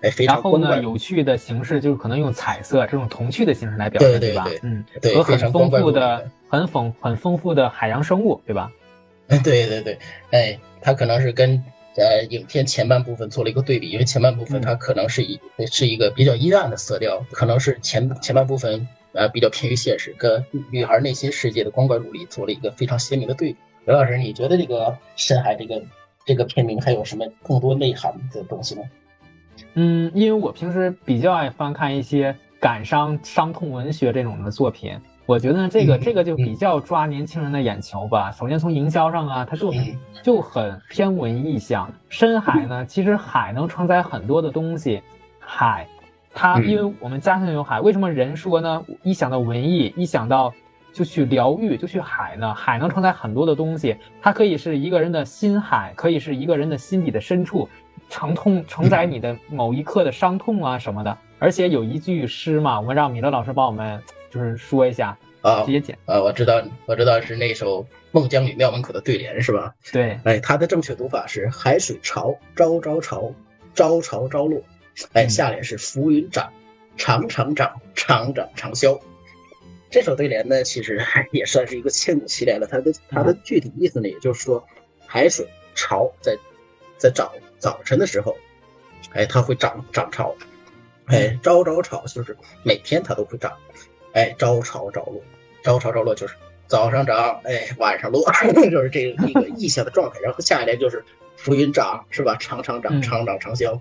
哎，非然后呢，有趣的形式就是可能用彩色这种童趣的形式来表现，吧对吧对？嗯，对和很丰富的很丰很丰富的海洋生物，对吧？嗯，对对对，哎，它可能是跟呃影片前半部分做了一个对比，因为前半部分嗯它可能是一是一个比较阴暗的色调，可能是前前半部分呃比较偏于现实，跟女孩内心世界的光怪陆离做了一个非常鲜明的对比。刘老师，你觉得这个深海这个这个片名还有什么更多内涵的东西吗？嗯，因为我平时比较爱翻看一些感伤、伤痛文学这种的作品，我觉得这个、嗯这个就比较抓年轻人的眼球吧。首先从营销上啊，它就嗯就很偏文艺向。深海呢，其实海能承载很多的东西，海，它嗯因为我们家乡有海，为什么人说呢？一想到文艺，一想到就去疗愈，就去海呢？海能承载很多的东西，它可以是一个人的心海，可以是一个人的心底的深处，承痛承载你的某一刻的伤痛啊什么的。而且有一句诗嘛，我们让米勒老师帮我们就是说一下，啊直接讲。啊，我知道我知道是那首《孟姜女庙门口的对联》是吧？对，哎，它的正确读法是海水潮，朝朝潮，朝潮朝落。哎，嗯下联是浮云涨，长长涨，长涨长消。这首对联呢，其实还也算是一个千古奇联了。它的它的具体意思呢，也就是说，海水潮在在早早晨的时候，哎，它会涨涨潮，哎，朝朝潮就是每天它都会涨，哎，朝潮朝落，朝潮朝落就是早上涨，哎，晚上落，就是这个一个意象的状态。然后下一联就是浮云涨，是吧？长长长，嗯。长长长消，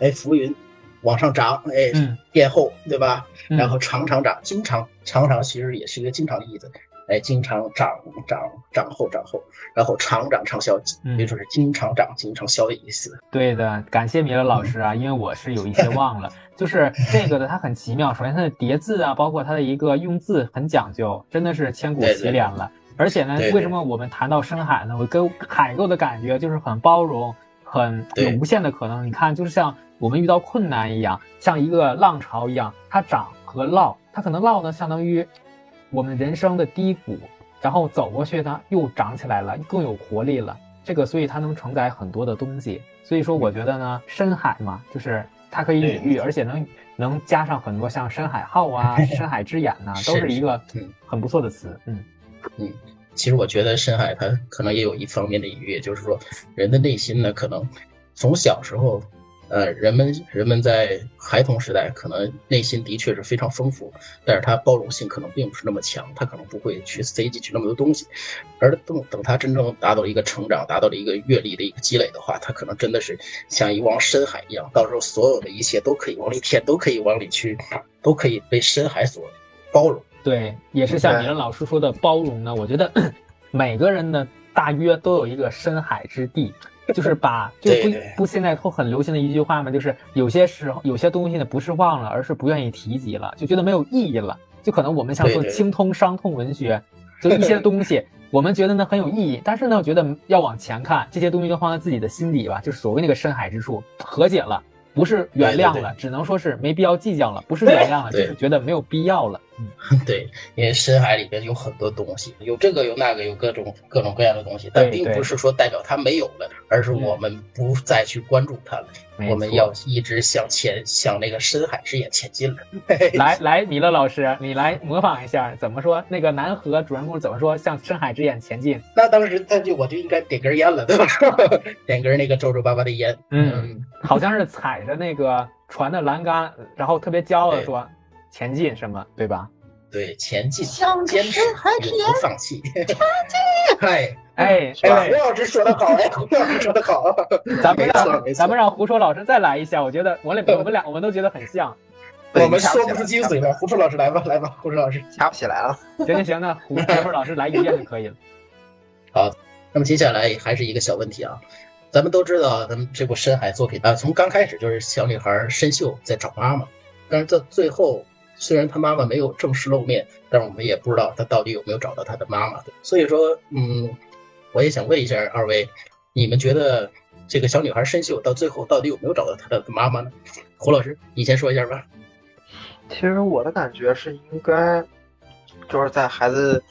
哎，浮云往上涨，哎，嗯，变厚，对吧？嗯。然后长长涨，经常常常其实也是一个经常的意思，哎，经常长长长后长后，然后长长长消，嗯也就是经常长经常消的意思。对的，感谢米勒老师啊，因为我是有一些忘了，就是这个的它很奇妙。首先它的叠字啊，包括它的一个用字很讲究，真的是千古奇联了。而且呢，为什么我们谈到深海呢？我跟海给我的感觉就是很包容，很有无限的可能。你看，就是像我们遇到困难一样，像一个浪潮一样，它涨和落，它可能落呢，相当于我们人生的低谷，然后走过去呢，又长起来了，更有活力了。这个，所以它能承载很多的东西。所以说，我觉得呢，深海嘛，就是它可以隐喻，而且能能加上很多像深海号啊、深海之眼呐、是都是一个嗯很不错的词。嗯嗯，其实我觉得深海它可能也有一方面的隐喻，就是说人的内心呢，可能从小时候，呃，人们人们在孩童时代可能内心的确是非常丰富，但是他包容性可能并不是那么强，他可能不会去塞进去那么多东西，而等等他真正达到了一个成长，达到了一个阅历的一个积累的话，他可能真的是像一汪深海一样，到时候所有的一切都可以往里填，都可以往里去，都可以被深海所包容。对，也是像对米勒老师说的包容呢。我觉得 每个人呢，大约都有一个深海之地，就是把就不不现在都很流行的一句话嘛，就是有些时候有些东西呢不是忘了，而是不愿意提及了，就觉得没有意义了。就可能我们想说对对精通伤痛文学，就一些东西。我们觉得呢很有意义，但是呢，我觉得要往前看，这些东西都放在自己的心底吧，就是所谓那个深海之处，和解了，不是原谅了，只能说是没必要计较了，不是原谅了，就是觉得没有必要了。嗯，对，因为深海里边有很多东西，有这个有那个，有各种各种各样的东西，但并不是说代表它没有了，而是我们不再去关注它了，没我们要一直向前，向那个深海之眼前进了。来来，米勒老师，你来模仿一下，怎么说？那个南河主人公怎么说？向深海之眼前进。那当时他就我就应该点根烟了，对吧？点根那个皱皱巴巴的烟。嗯，好像是踩着那个船的栏杆，然后特别骄傲的说前进什么，对吧？对，前进，向坚持，深海之永不放弃。哎，哎哎，哎胡，老师说的好，哎，胡老师说的好。咱们让咱们让胡说老师再来一下，我觉得我俩我们俩我们都觉得很像。我们说不出精髓了，来，胡说老师来吧，来吧，胡说老师。掐不起来了。行行行，那胡胡说老师来一遍就可以了。好那么接下来还是一个小问题啊，咱们都知道，咱们这部深海作品啊，从刚开始就是小女孩深秀在找妈妈，但是到最后，虽然他妈妈没有正式露面，但是我们也不知道他到底有没有找到他的妈妈。所以说，嗯，我也想问一下二位，你们觉得这个小女孩申秀到最后到底有没有找到她的妈妈呢？胡老师，你先说一下吧。其实我的感觉是应该，就是在孩子。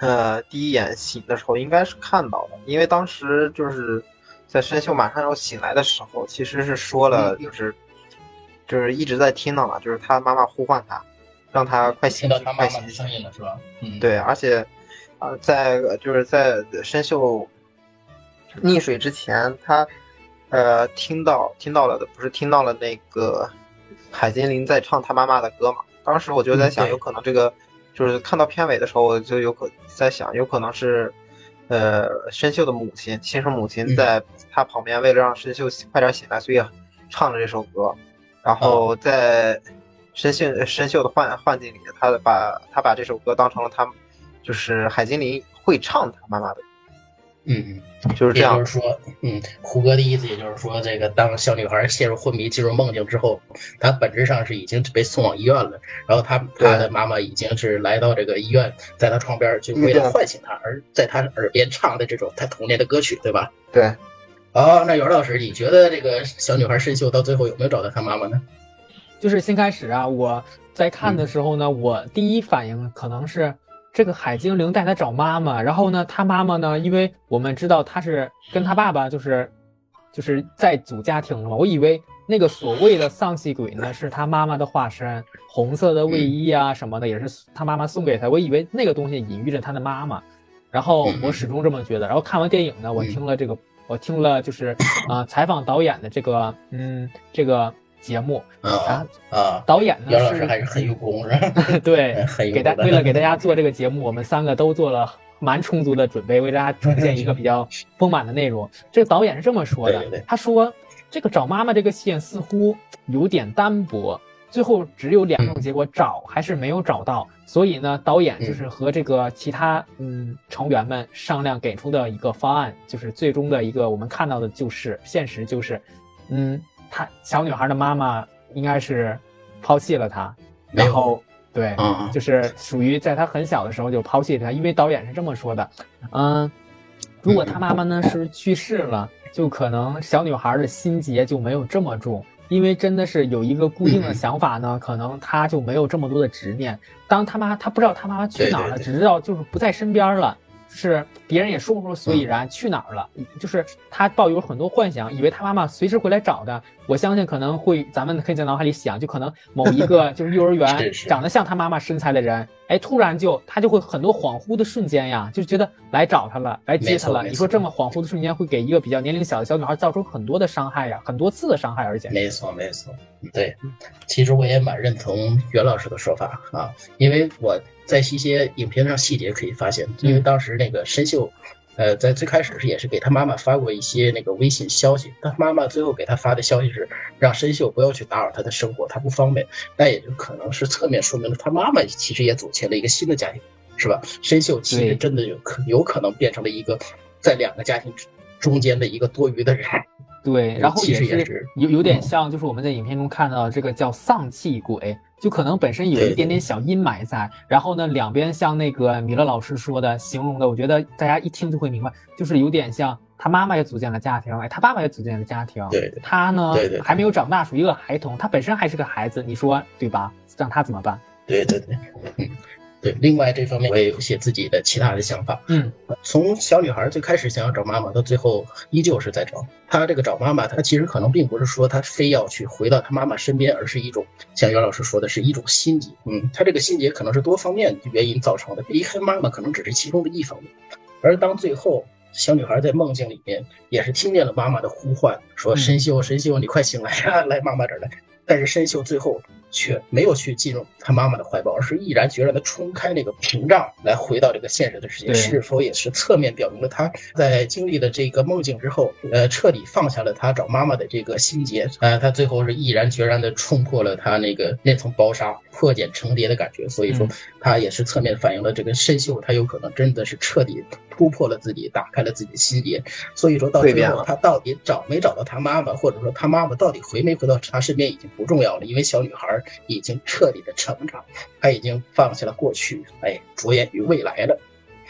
呃，第一眼醒的时候应该是看到的，因为当时就是在深秀马上要醒来的时候，其实是说了，就是就是一直在听到嘛，就是他妈妈呼唤他，让他快醒，快醒声音了是吧？嗯，对，而且啊，在就是在深秀溺水之前，他呃听到听到了的不是听到了那个海精灵在唱他妈妈的歌嘛？当时我就在想，有可能这个。就是看到片尾的时候，我就有可在想，有可能是，呃，申秀的母亲，亲生母亲，在他旁边，为了让申秀快点醒来，所以唱了这首歌。然后在申秀申秀的幻幻境里，他把他把这首歌当成了他，就是海精灵会唱他妈妈的。嗯嗯，就是这样。就是说，嗯，胡歌的意思，也就是说，这个当小女孩陷入昏迷、进入梦境之后，她本质上是已经被送往医院了。然后她她的妈妈已经是来到这个医院，在她床边，就为了唤醒她，而在她耳边唱的这种她童年的歌曲，对吧？对。好，那袁老师，你觉得这个小女孩深秀到最后有没有找到她妈妈呢？就是先开始啊，我在看的时候呢，我第一反应可能是。这个海精灵带她找妈妈，然后呢，她妈妈呢？因为我们知道她是跟她爸爸就是，就是在组家庭了嘛。我以为那个所谓的丧气鬼呢，是她妈妈的化身，红色的卫衣啊什么的，也是她妈妈送给她。我以为那个东西隐喻着她的妈妈，然后我始终这么觉得。然后看完电影呢，我听了这个，我听了就是啊采访导演的这个，嗯，这个。节目啊啊！导演呢？杨老师还是很有功，是吧？对，给大为了给大家做这个节目，我们三个都做了蛮充足的准备，为大家呈现一个比较丰满的内容。这个导演是这么说的，他说这个找妈妈这个线似乎有点单薄，最后只有两种结果：找还是没有找到。所以呢，导演就是和这个其他嗯成员们商量，给出的一个方案，就是最终的一个我们看到的就是现实就是嗯。她小女孩的妈妈应该是抛弃了她，然后对，就是属于在她很小的时候就抛弃她，因为导演是这么说的，嗯，如果她妈妈呢是去世了，就可能小女孩的心结就没有这么重，因为真的是有一个固定的想法呢，可能他就没有这么多的执念。当他妈，他不知道他妈妈去哪了，只知道就是不在身边了。是别人也说不出所以然，去哪儿了？就是他抱有很多幻想，以为他妈妈随时会来找的。我相信可能会，咱们可以在脑海里想，就可能某一个 就是幼儿园长得像他妈妈身材的人，哎，突然就他就会很多恍惚的瞬间呀，就觉得来找他了，来接他了。你说这么恍惚的瞬间会给一个比较年龄小的小女孩造成很多的伤害呀，很多次的伤害，而且没错没错，对，其实我也蛮认同袁老师的说法啊，因为我。在一些影片上细节可以发现，因为当时那个申秀，呃，在最开始是也是给他妈妈发过一些那个微信消息，他妈妈最后给他发的消息是让申秀不要去打扰他的生活，他不方便。那也就可能是侧面说明了他妈妈其实也组建了一个新的家庭，是吧？申秀其实真的有可有可能变成了一个在两个家庭中间的一个多余的人。对，然后也是有有点像，就是我们在影片中看到这个叫丧气鬼。就可能本身有一点点小阴霾在，然后呢，两边像那个米勒老师说的形容的，我觉得大家一听就会明白，就是有点像他妈妈也组建了家庭，哎，他爸爸也组建了家庭，对，他呢还没有长大，属于一个孩童，他本身还是个孩子，你说对吧？让他怎么办？对对对，嗯。对，另外这方面我也有些自己的其他的想法。嗯，从小女孩最开始想要找妈妈，到最后依旧是在找。她这个找妈妈，她其实可能并不是说她非要去回到她妈妈身边，而是一种像袁老师说的是一种心结。嗯，她这个心结可能是多方面原因造成的，离开妈妈可能只是其中的一方面。而当最后小女孩在梦境里面也是听见了妈妈的呼唤，说：“申秀，申秀，你快醒来呀，来妈妈这儿来。”但是申秀最后却没有去进入他妈妈的怀抱，而是毅然决然的冲开那个屏障，来回到这个现实的世界。是否也是侧面表明了他在经历了这个梦境之后，呃，彻底放下了他找妈妈的这个心结？呃，他最后是毅然决然的冲破了他那个那层薄纱，破茧成蝶的感觉。所以说，他也是侧面反映了这个申秀，他有可能真的是彻底突破了自己，打开了自己的心结。所以说到最后，他到底找没找到他妈妈，或者说他妈妈到底回没回到他身边，已经不重要了，因为小女孩已经彻底的成长，他已经放下了过去，哎，着眼于未来了。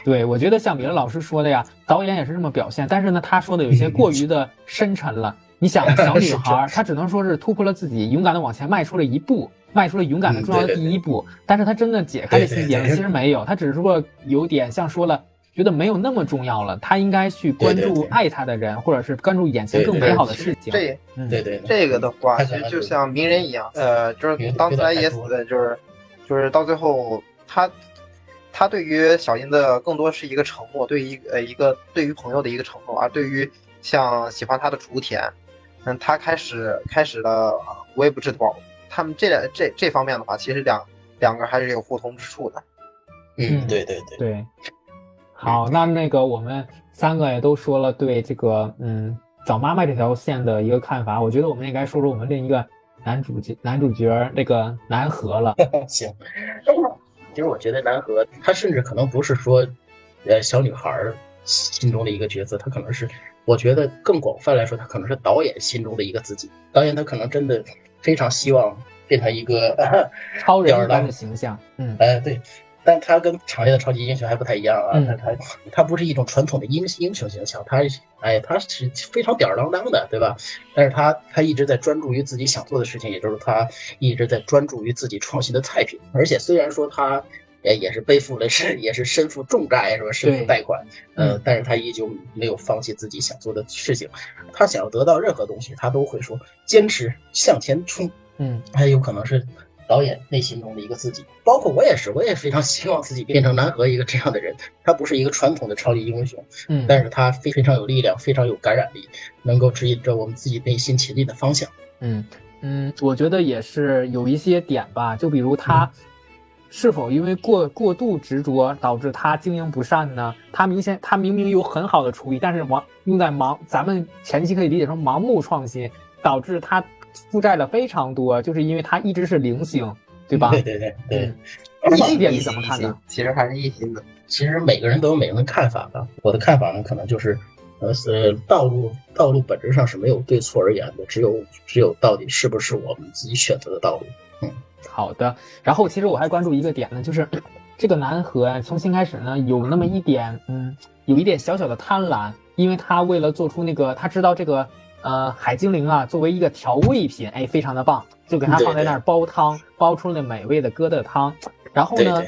对，我觉得像米勒老师说的呀，导演也是这么表现，但是呢，他说的有些过于的深沉了。你想，小女孩 她只能说是突破了自己，勇敢的往前迈出了一步，迈出了勇敢的重要的第一步。但是她真的解开了心结，其实没有，她只是说有点像说了，觉得没有那么重要了，他应该去关注爱他的人，或者是关注眼前更美好的事情。这，嗯对对，这个的话，其实就像鸣人一样，呃，就是当自来也死的，就是，就是到最后他。他对于小英的更多是一个承诺，对于呃一个对于朋友的一个承诺，而对于像喜欢他的雏田，嗯，他开始开始了我也不知道，他们这两这这方面的话，其实两两个还是有互通之处的。嗯，对对对对。好，那那个我们三个也都说了对这个嗯找妈妈这条线的一个看法，我觉得我们应该说说我们另一个男主角男主角那个南河了。行。其实我觉得南河他甚至可能不是说，呃，小女孩心中的一个角色，他可能是，我觉得更广泛来说，他可能是导演心中的一个自己。导演他可能真的非常希望变成一个 超人般的形象。嗯，哎，对。但他跟常见的超级英雄还不太一样啊，他他他不是一种传统的英英雄形象，他哎他是非常吊儿郎当的，对吧？但是他他一直在专注于自己想做的事情，也就是他一直在专注于自己创新的菜品。而且虽然说他也也是背负了是也是身负重债是吧？身负贷款，嗯，但是他依旧没有放弃自己想做的事情。他想要得到任何东西，他都会说坚持向前冲。嗯，还有可能是。导演内心中的一个自己，包括我也是，我也 非常希望自己变成南河一个这样的人。他不是一个传统的超级英雄，嗯，但是他非非常有力量，非常有感染力，能够指引着我们自己内心前进的方向。嗯嗯，我觉得也是有一些点吧，就比如他是否因为过过度执着导致他经营不善呢？他明显他明明有很好的厨艺，但是盲用在盲，咱们前期可以理解成盲目创新，导致他。负债了非常多，就是因为他一直是零星，对吧？对对对对，这一点你怎么看呢？其实还是一心的。其实每个人都有每个人的看法吧。我的看法呢，可能就是，呃，是道路道路本质上是没有对错而言的，只有只有到底是不是我们自己选择的道路。嗯，好的。然后其实我还关注一个点呢，就是这个南河从新开始呢有那么一点，嗯，有一点小小的贪婪，因为他为了做出那个，他知道这个。呃，海精灵啊，作为一个调味品，哎，非常的棒，就给它放在那儿煲汤，煲出了美味的疙瘩汤。然后呢，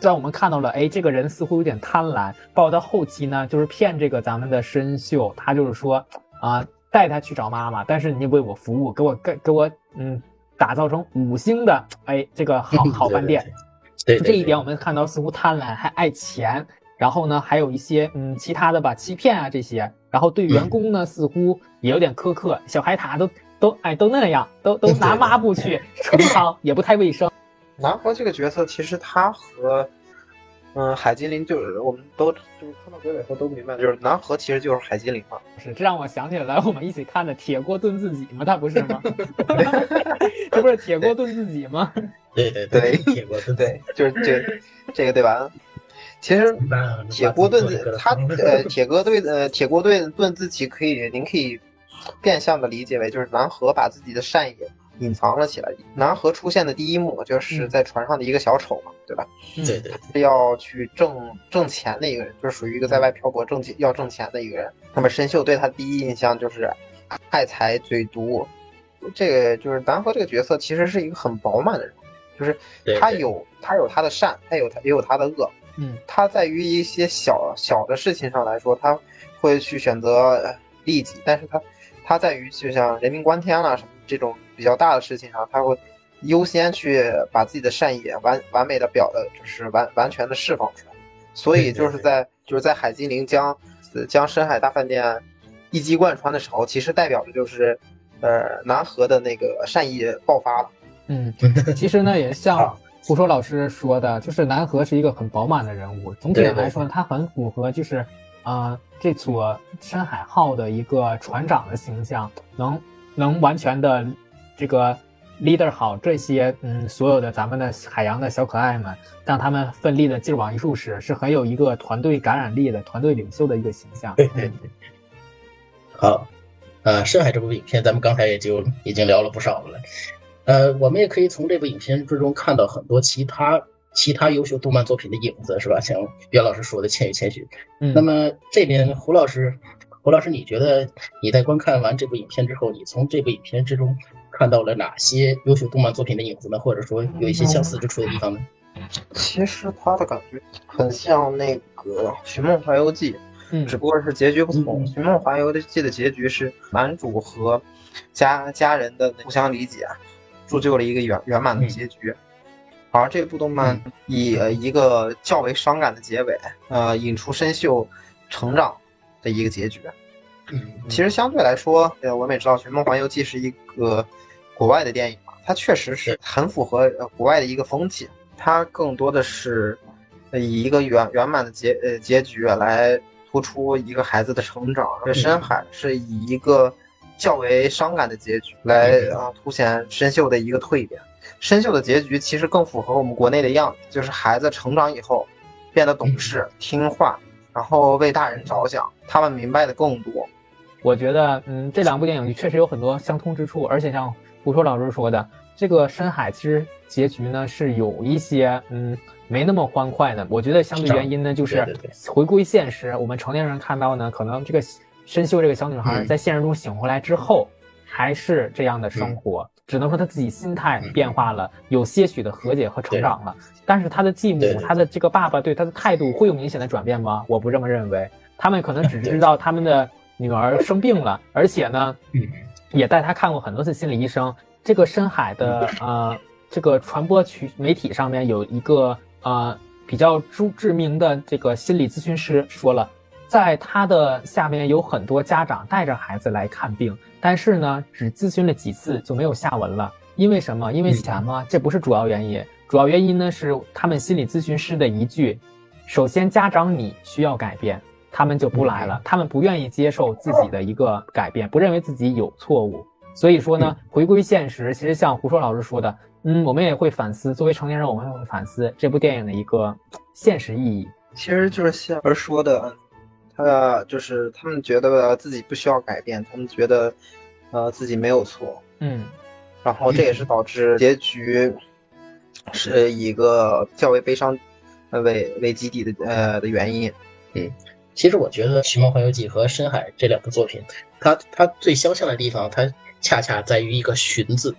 在我们看到了，哎，这个人似乎有点贪婪。包括到后期呢，就是骗这个咱们的申秀，他就是说啊，带他去找妈妈，但是你为我服务，给我给给我嗯，打造成五星的哎，这个好好饭店。就这一点，我们看到似乎贪婪还爱钱。然后呢，还有一些嗯其他的吧，欺骗啊这些。然后对员工呢，似乎也有点苛刻。小海獭都都哎都那样，都都拿抹布 去盛汤，也不太卫生。南河这个角色，其实他和嗯海精灵就是我们都就是看到结尾后都明白，就是南河其实就是海精灵嘛。是，这让我想起来我们一起看的《铁锅炖自己》吗？他不是吗？这不是铁锅炖自己吗？对对对，铁锅炖对，就是这这个对吧？其实 铁锅炖自他呃铁锅炖呃铁锅炖炖自己可以您可以变相的理解为就是南河把自己的善意隐藏了起来。南河出现的第一幕就是在船上的一个小丑嘛，对吧？对对，是要去挣挣钱的一个人，就是属于一个在外漂泊挣钱要挣钱的一个人。那么申秀对他第一印象就是爱财嘴毒，这个就是南河这个角色其实是一个很饱满的人，就是他有他有他的善，他有他也有他的恶。嗯，他在于一些小小的事情上来说，他会去选择利己，但是他他在于就像人命关天了什么这种比较大的事情上，他会优先去把自己的善意完完美的表的，就是完完全的释放出来。所以就是在就是在海精灵将将深海大饭店一击贯穿的时候，其实代表的就是呃南河的那个善意爆发了。嗯，其实呢，也像胡说老师说的，就是南河是一个很饱满的人物。总体上来说呢，他很符合就是啊这所深海号的一个船长的形象，能能完全的这个 leader 好这些嗯所有的咱们的海洋的小可爱们，让他们奋力的劲往一处使，是很有一个团队感染力的团队领袖的一个形象。对对对。好，呃，深海这部影片咱们刚才也就已经聊了不少了。呃，我们也可以从这部影片之中看到很多其他其他优秀动漫作品的影子，是吧？像袁老师说的《千与千寻》。嗯。那么这边胡老师，胡老师，你觉得你在观看完这部影片之后，你从这部影片之中看到了哪些优秀动漫作品的影子呢？或者说有一些相似之处的地方呢？其实他的感觉很像那个《寻梦环游记》，嗯，只不过是结局不同。《寻梦环游记》的结局是男主和家家人的互相理解。铸就了一个圆圆满的结局，而这部动漫以一个较为伤感的结尾，呃，引出深秀成长的一个结局。嗯，其实相对来说，呃，我们也知道《寻梦环游记》是一个国外的电影嘛，它确实是很符合国外的一个风气。它更多的是以一个圆圆满的结呃结局来突出一个孩子的成长。而深海是以一个。较为伤感的结局来啊，凸显深秀的一个蜕变。深秀的结局其实更符合我们国内的样子，就是孩子成长以后变得懂事、听话，然后为大人着想，他们明白的更多。我觉得，嗯，这两部电影确实有很多相通之处，而且像胡说老师说的，这个深海其实结局呢是有一些嗯没那么欢快的。我觉得相对原因呢，就是回归现实，我们成年人看到呢，可能这个。深秀这个小女孩在现实中醒回来之后，还是这样的生活，只能说她自己心态变化了，有些许的和解和成长了。但是她的继母，她的这个爸爸对她的态度会有明显的转变吗？我不这么认为。他们可能只 知道他们的女儿生病了，而且呢，也带她看过很多次心理医生。这个深海的呃，这个传播渠媒体上面有一个呃比较著知名的这个心理咨询师说了。在他的下面有很多家长带着孩子来看病，但是呢，只咨询了几次就没有下文了。因为什么？因为钱吗？这不是主要原因。主要原因呢是他们心理咨询师的一句：“首先，家长你需要改变，他们就不来了。他们不愿意接受自己的一个改变，不认为自己有错误。所以说呢，回归现实，其实像胡说老师说的，嗯，我们也会反思。作为成年人，我们也会反思这部电影的一个现实意义。其实就是像儿说的。他就是他们觉得自己不需要改变，他们觉得，呃，自己没有错，嗯，然后这也是导致结局是一个较为悲伤为为基底的呃的原因。嗯，其实我觉得《寻梦环游记》和《深海》这两部作品，它它最相像的地方，它恰恰在于一个“寻”字，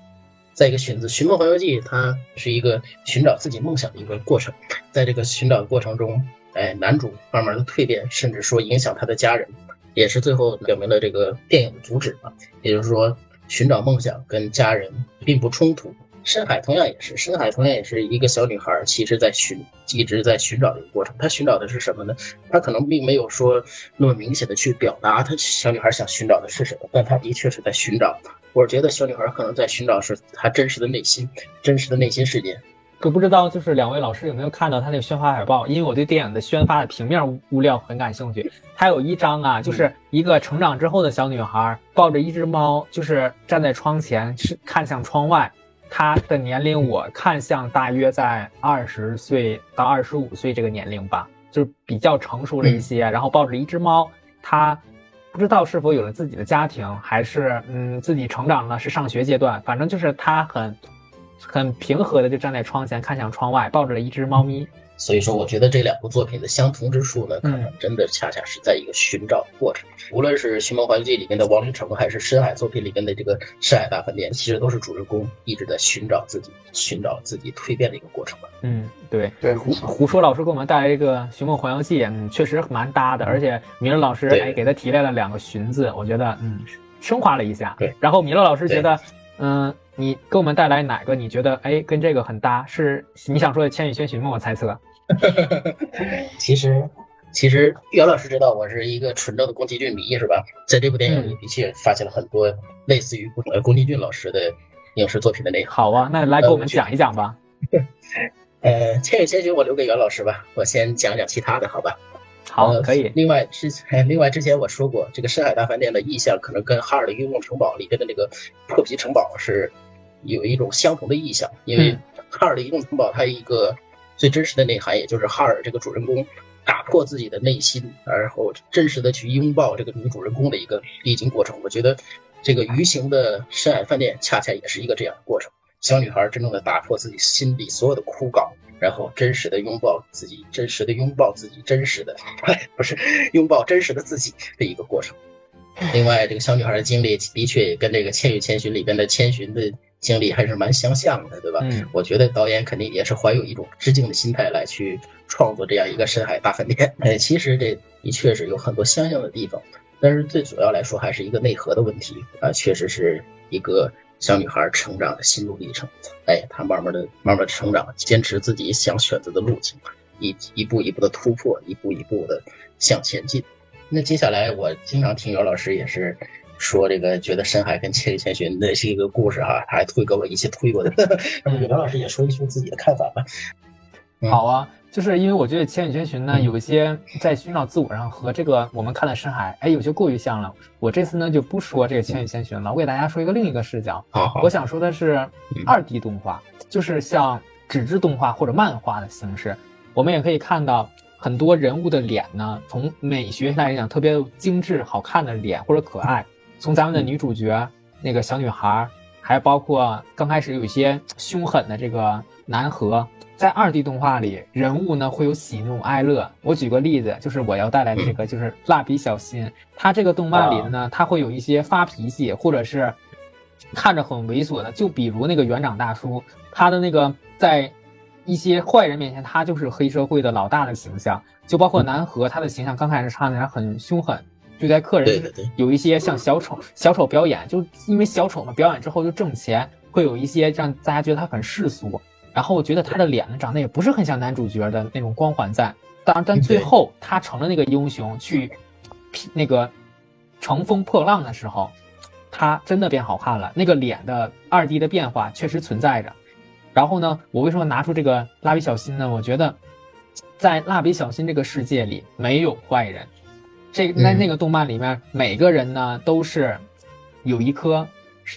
在一个“寻”字，《寻梦环游记》它是一个寻找自己梦想的一个过程，在这个寻找的过程中。哎，男主慢慢的蜕变，甚至说影响他的家人，也是最后表明了这个电影的主旨嘛。也就是说，寻找梦想跟家人并不冲突。深海同样也是，深海同样也是一个小女孩，其实在寻，一直在寻找的一个过程。她寻找的是什么呢？她可能并没有说那么明显的去表达，她小女孩想寻找的是什么，但她的确是在寻找。我觉得小女孩可能在寻找是她真实的内心，真实的内心世界。可不知道，就是两位老师有没有看到他那个宣发海报？因为我对电影的宣发的平面物料很感兴趣。它有一张啊，就是一个成长之后的小女孩抱着一只猫，就是站在窗前，是看向窗外。她的年龄我看向大约在二十岁到二十五岁这个年龄吧，就是比较成熟了一些。然后抱着一只猫，她不知道是否有了自己的家庭，还是嗯自己成长了，是上学阶段。反正就是她很。很平和的就站在窗前，看向窗外，抱着了一只猫咪。所以说，我觉得这两部作品的相同之处呢，可能真的恰恰是在一个寻找过程。无论是《寻梦环游记》里面的王林成，还是深海作品里面的这个深海大饭店，其实都是主人公一直在寻找自己、寻找自己蜕变的一个过程吧。嗯，对对。胡胡说老师给我们带来一个《寻梦环游记》，嗯，确实蛮搭的。而且米勒老师哎给他提炼了两个“寻”字，我觉得嗯升华了一下。对。然后米勒老师觉得嗯。你给我们带来哪个？你觉得哎，跟这个很搭？是你想说的《千与千寻》吗？我猜测。其实，其实袁老师知道我是一个纯正的宫崎骏迷，是吧？在这部电影里，的确发现了很多类似于宫崎骏老师的影视作品的内容。好啊，那来给我们讲一讲吧。呃，《千与千寻》我留给袁老师吧，我先讲讲其他的，好吧？好，可以。另外之前，另外之前我说过，这个深海大饭店的意象可能跟哈尔的幽梦城堡里边的那个破皮城堡是有一种相同的意象，因为哈尔的幽梦城堡它一个最真实的内涵，也就是哈尔这个主人公打破自己的内心，然后真实的去拥抱这个女主人公的一个历经过程。我觉得这个鱼形的深海饭店恰恰也是一个这样的过程，小女孩真正的打破自己心里所有的枯槁。然后真实的拥抱自己，真实的拥抱自己，真实的，不是拥抱真实的自己的一个过程。另外，这个小女孩的经历的确也跟这个《千与千寻》里边的千寻的经历还是蛮相像的，对吧？嗯，我觉得导演肯定也是怀有一种致敬的心态来去创作这样一个深海大饭店。哎，其实这的确是有很多相像的地方，但是最主要来说还是一个内核的问题啊，确实是一个。小女孩成长的心路历程，哎，她慢慢的、慢慢的成长，坚持自己想选择的路径，一一步一步的突破，一步一步的向前进。那接下来，我经常听姚老师也是说这个，觉得深海跟千与千寻的是一个故事哈，他还推给我一起推过的。那么姚老师也说一说自己的看法吧。好啊。就是因为我觉得《千与千寻》呢，有一些在寻找自我上和这个我们看的深海，哎，有些过于像了。我这次呢就不说这个《千与千寻》了，我给大家说一个另一个视角。我想说的是二 D 动画，就是像纸质动画或者漫画的形式。我们也可以看到很多人物的脸呢，从美学上来讲特别精致、好看的脸或者可爱。从咱们的女主角那个小女孩，还包括刚开始有一些凶狠的这个南河。在二 D 动画里，人物呢会有喜怒哀乐。我举个例子，就是我要带来的这个，就是蜡笔小新。他这个动漫里的呢，他会有一些发脾气，或者是看着很猥琐的。就比如那个园长大叔，他的那个在一些坏人面前，他就是黑社会的老大的形象。就包括南河，他的形象刚开始看起来很凶狠，对待客人有一些像小丑，小丑表演，就因为小丑嘛，表演之后就挣钱，会有一些让大家觉得他很世俗。然后我觉得他的脸呢，长得也不是很像男主角的那种光环在。当然，但最后他成了那个英雄，去那个乘风破浪的时候，他真的变好看了。那个脸的二 D 的变化确实存在着。然后呢，我为什么拿出这个蜡笔小新呢？我觉得在蜡笔小新这个世界里没有坏人，这在那个动漫里面，每个人呢都是有一颗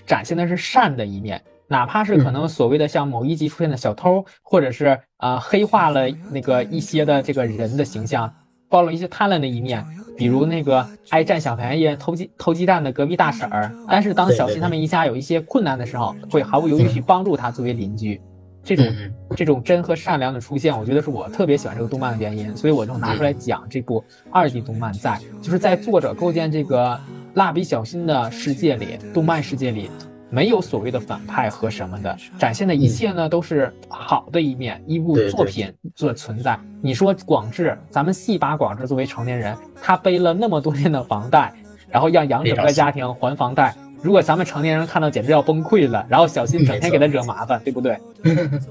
展现的是善的一面。哪怕是可能所谓的像某一集出现的小偷，或者是啊黑化了那个一些的这个人的形象，暴露一些贪婪的一面，比如那个爱占小便宜、偷鸡偷鸡蛋的隔壁大婶儿。但是当小新他们一家有一些困难的时候，会毫不犹豫去帮助他作为邻居。这种这种真和善良的出现，我觉得是我特别喜欢这个动漫的原因，所以我就拿出来讲这部二 D 动漫，在就是在作者构建这个蜡笔小新的世界里，动漫世界里。没有所谓的反派和什么的，展现的一切呢都是好的一面，一部作品做存在。你说广志，咱们细把广志作为成年人，他背了那么多年的房贷，然后要养整个家庭还房贷。如果咱们成年人看到，简直要崩溃了。然后小新整天给他惹麻烦，对不对？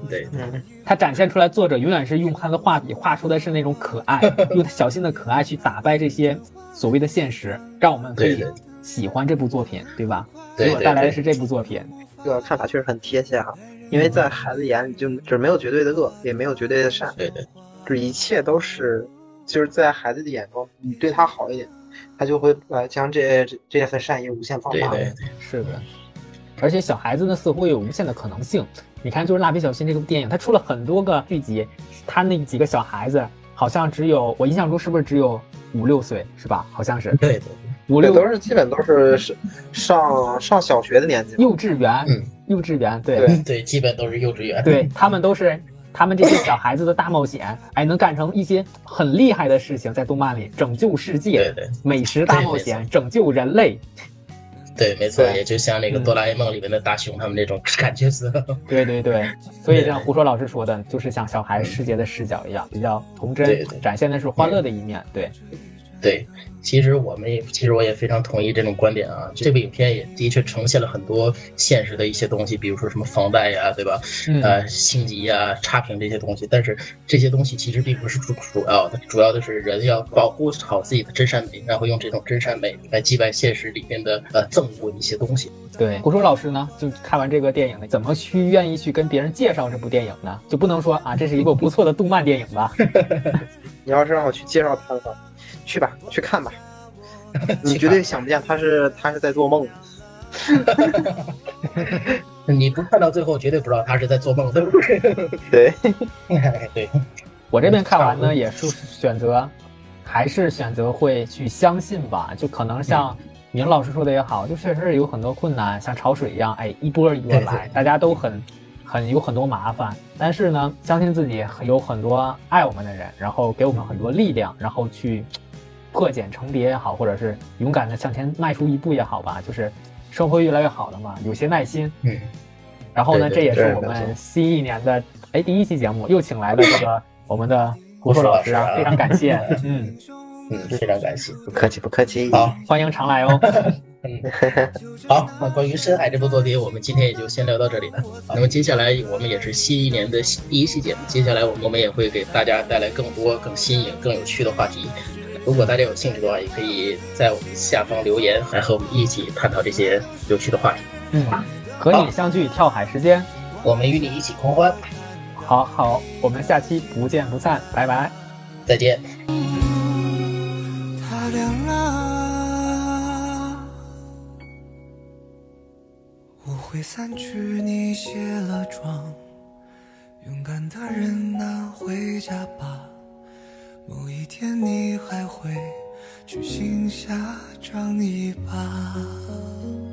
对，他展现出来，作者永远是用他的画笔画出的是那种可爱，用小新的可爱去打败这些所谓的现实，让我们可以喜欢这部作品，对吧？给我带来的是这部作品，这个看法确实很贴切哈。因为在孩子眼里，就就是没有绝对的恶，也没有绝对的善，对对，就是一切都是，就是在孩子的眼中，你对他好一点，他就会呃将这这这份善意无限放大。对对，是的。而且小孩子呢，似乎有无限的可能性。你看，就是《蜡笔小新》这部电影，它出了很多个剧集，他那几个小孩子好像只有，我印象中是不是只有五六岁，是吧？好像是。对对。五六都是基本都是上上上小学的年纪，幼稚园，嗯，幼稚园，对对对，基本都是幼稚园。对他们都是他们这些小孩子的大冒险，哎，能干成一些很厉害的事情，在动漫里拯救世界，对对，美食大冒险，拯救人类。对，没错，也就像那个哆啦 A 梦里面的大雄他们那种感觉似的。对对对，所以像胡说老师说的，就是像小孩世界的视角一样，比较童真，展现的是欢乐的一面。对。对，其实我们也，其实我也非常同意这种观点啊。这部影片也的确呈现了很多现实的一些东西，比如说什么房贷呀，对吧？嗯呃，星级呀、差评这些东西。但是这些东西其实并不是主主要的，主要的是人要保护好自己的真善美，然后用这种真善美来击败现实里面的呃憎恶一些东西。对，胡说老师呢，就看完这个电影呢，怎么去愿意去跟别人介绍这部电影呢？就不能说啊，这是一部不错的动漫电影吧？你要是让我去介绍它的话，去吧，去看吧，你绝对想不见他是他是在做梦。你不看到最后，绝对不知道他是在做梦，对不对？对，对，我这边看完呢，也是选择，还是选择会去相信吧。就可能像明老师说的也好，就确实是有很多困难，像潮水一样，哎，一波一波来，大家都很很有很多麻烦。但是呢，相信自己有很多爱我们的人，然后给我们很多力量，然后去破茧成蝶也好，或者是勇敢的向前迈出一步也好吧，就是生活越来越好了嘛，有些耐心。嗯。然后呢，对对这也是我们新一年的哎第一期节目，又请来了这个我们的胡硕老师啊，胡说老师啊非常感谢，嗯，嗯，非常感谢。不客气不客气。好，欢迎常来哦。嗯，好，那关于《深海》这部作品，我们今天也就先聊到这里了。那么接下来我们也是新一年的第一期节目，接下来我们我们也会给大家带来更多、更新颖、更有趣的话题。如果大家有兴趣的话，也可以在我们下方留言，来和我们一起探讨这些有趣的话题。嗯，和你相聚跳海时间，我们与你一起狂欢，好好，我们下期不见不散，拜拜。再见。它亮了，我会散去你卸了妆，勇敢的人呐，回家吧。某一天你还会去心下长一把。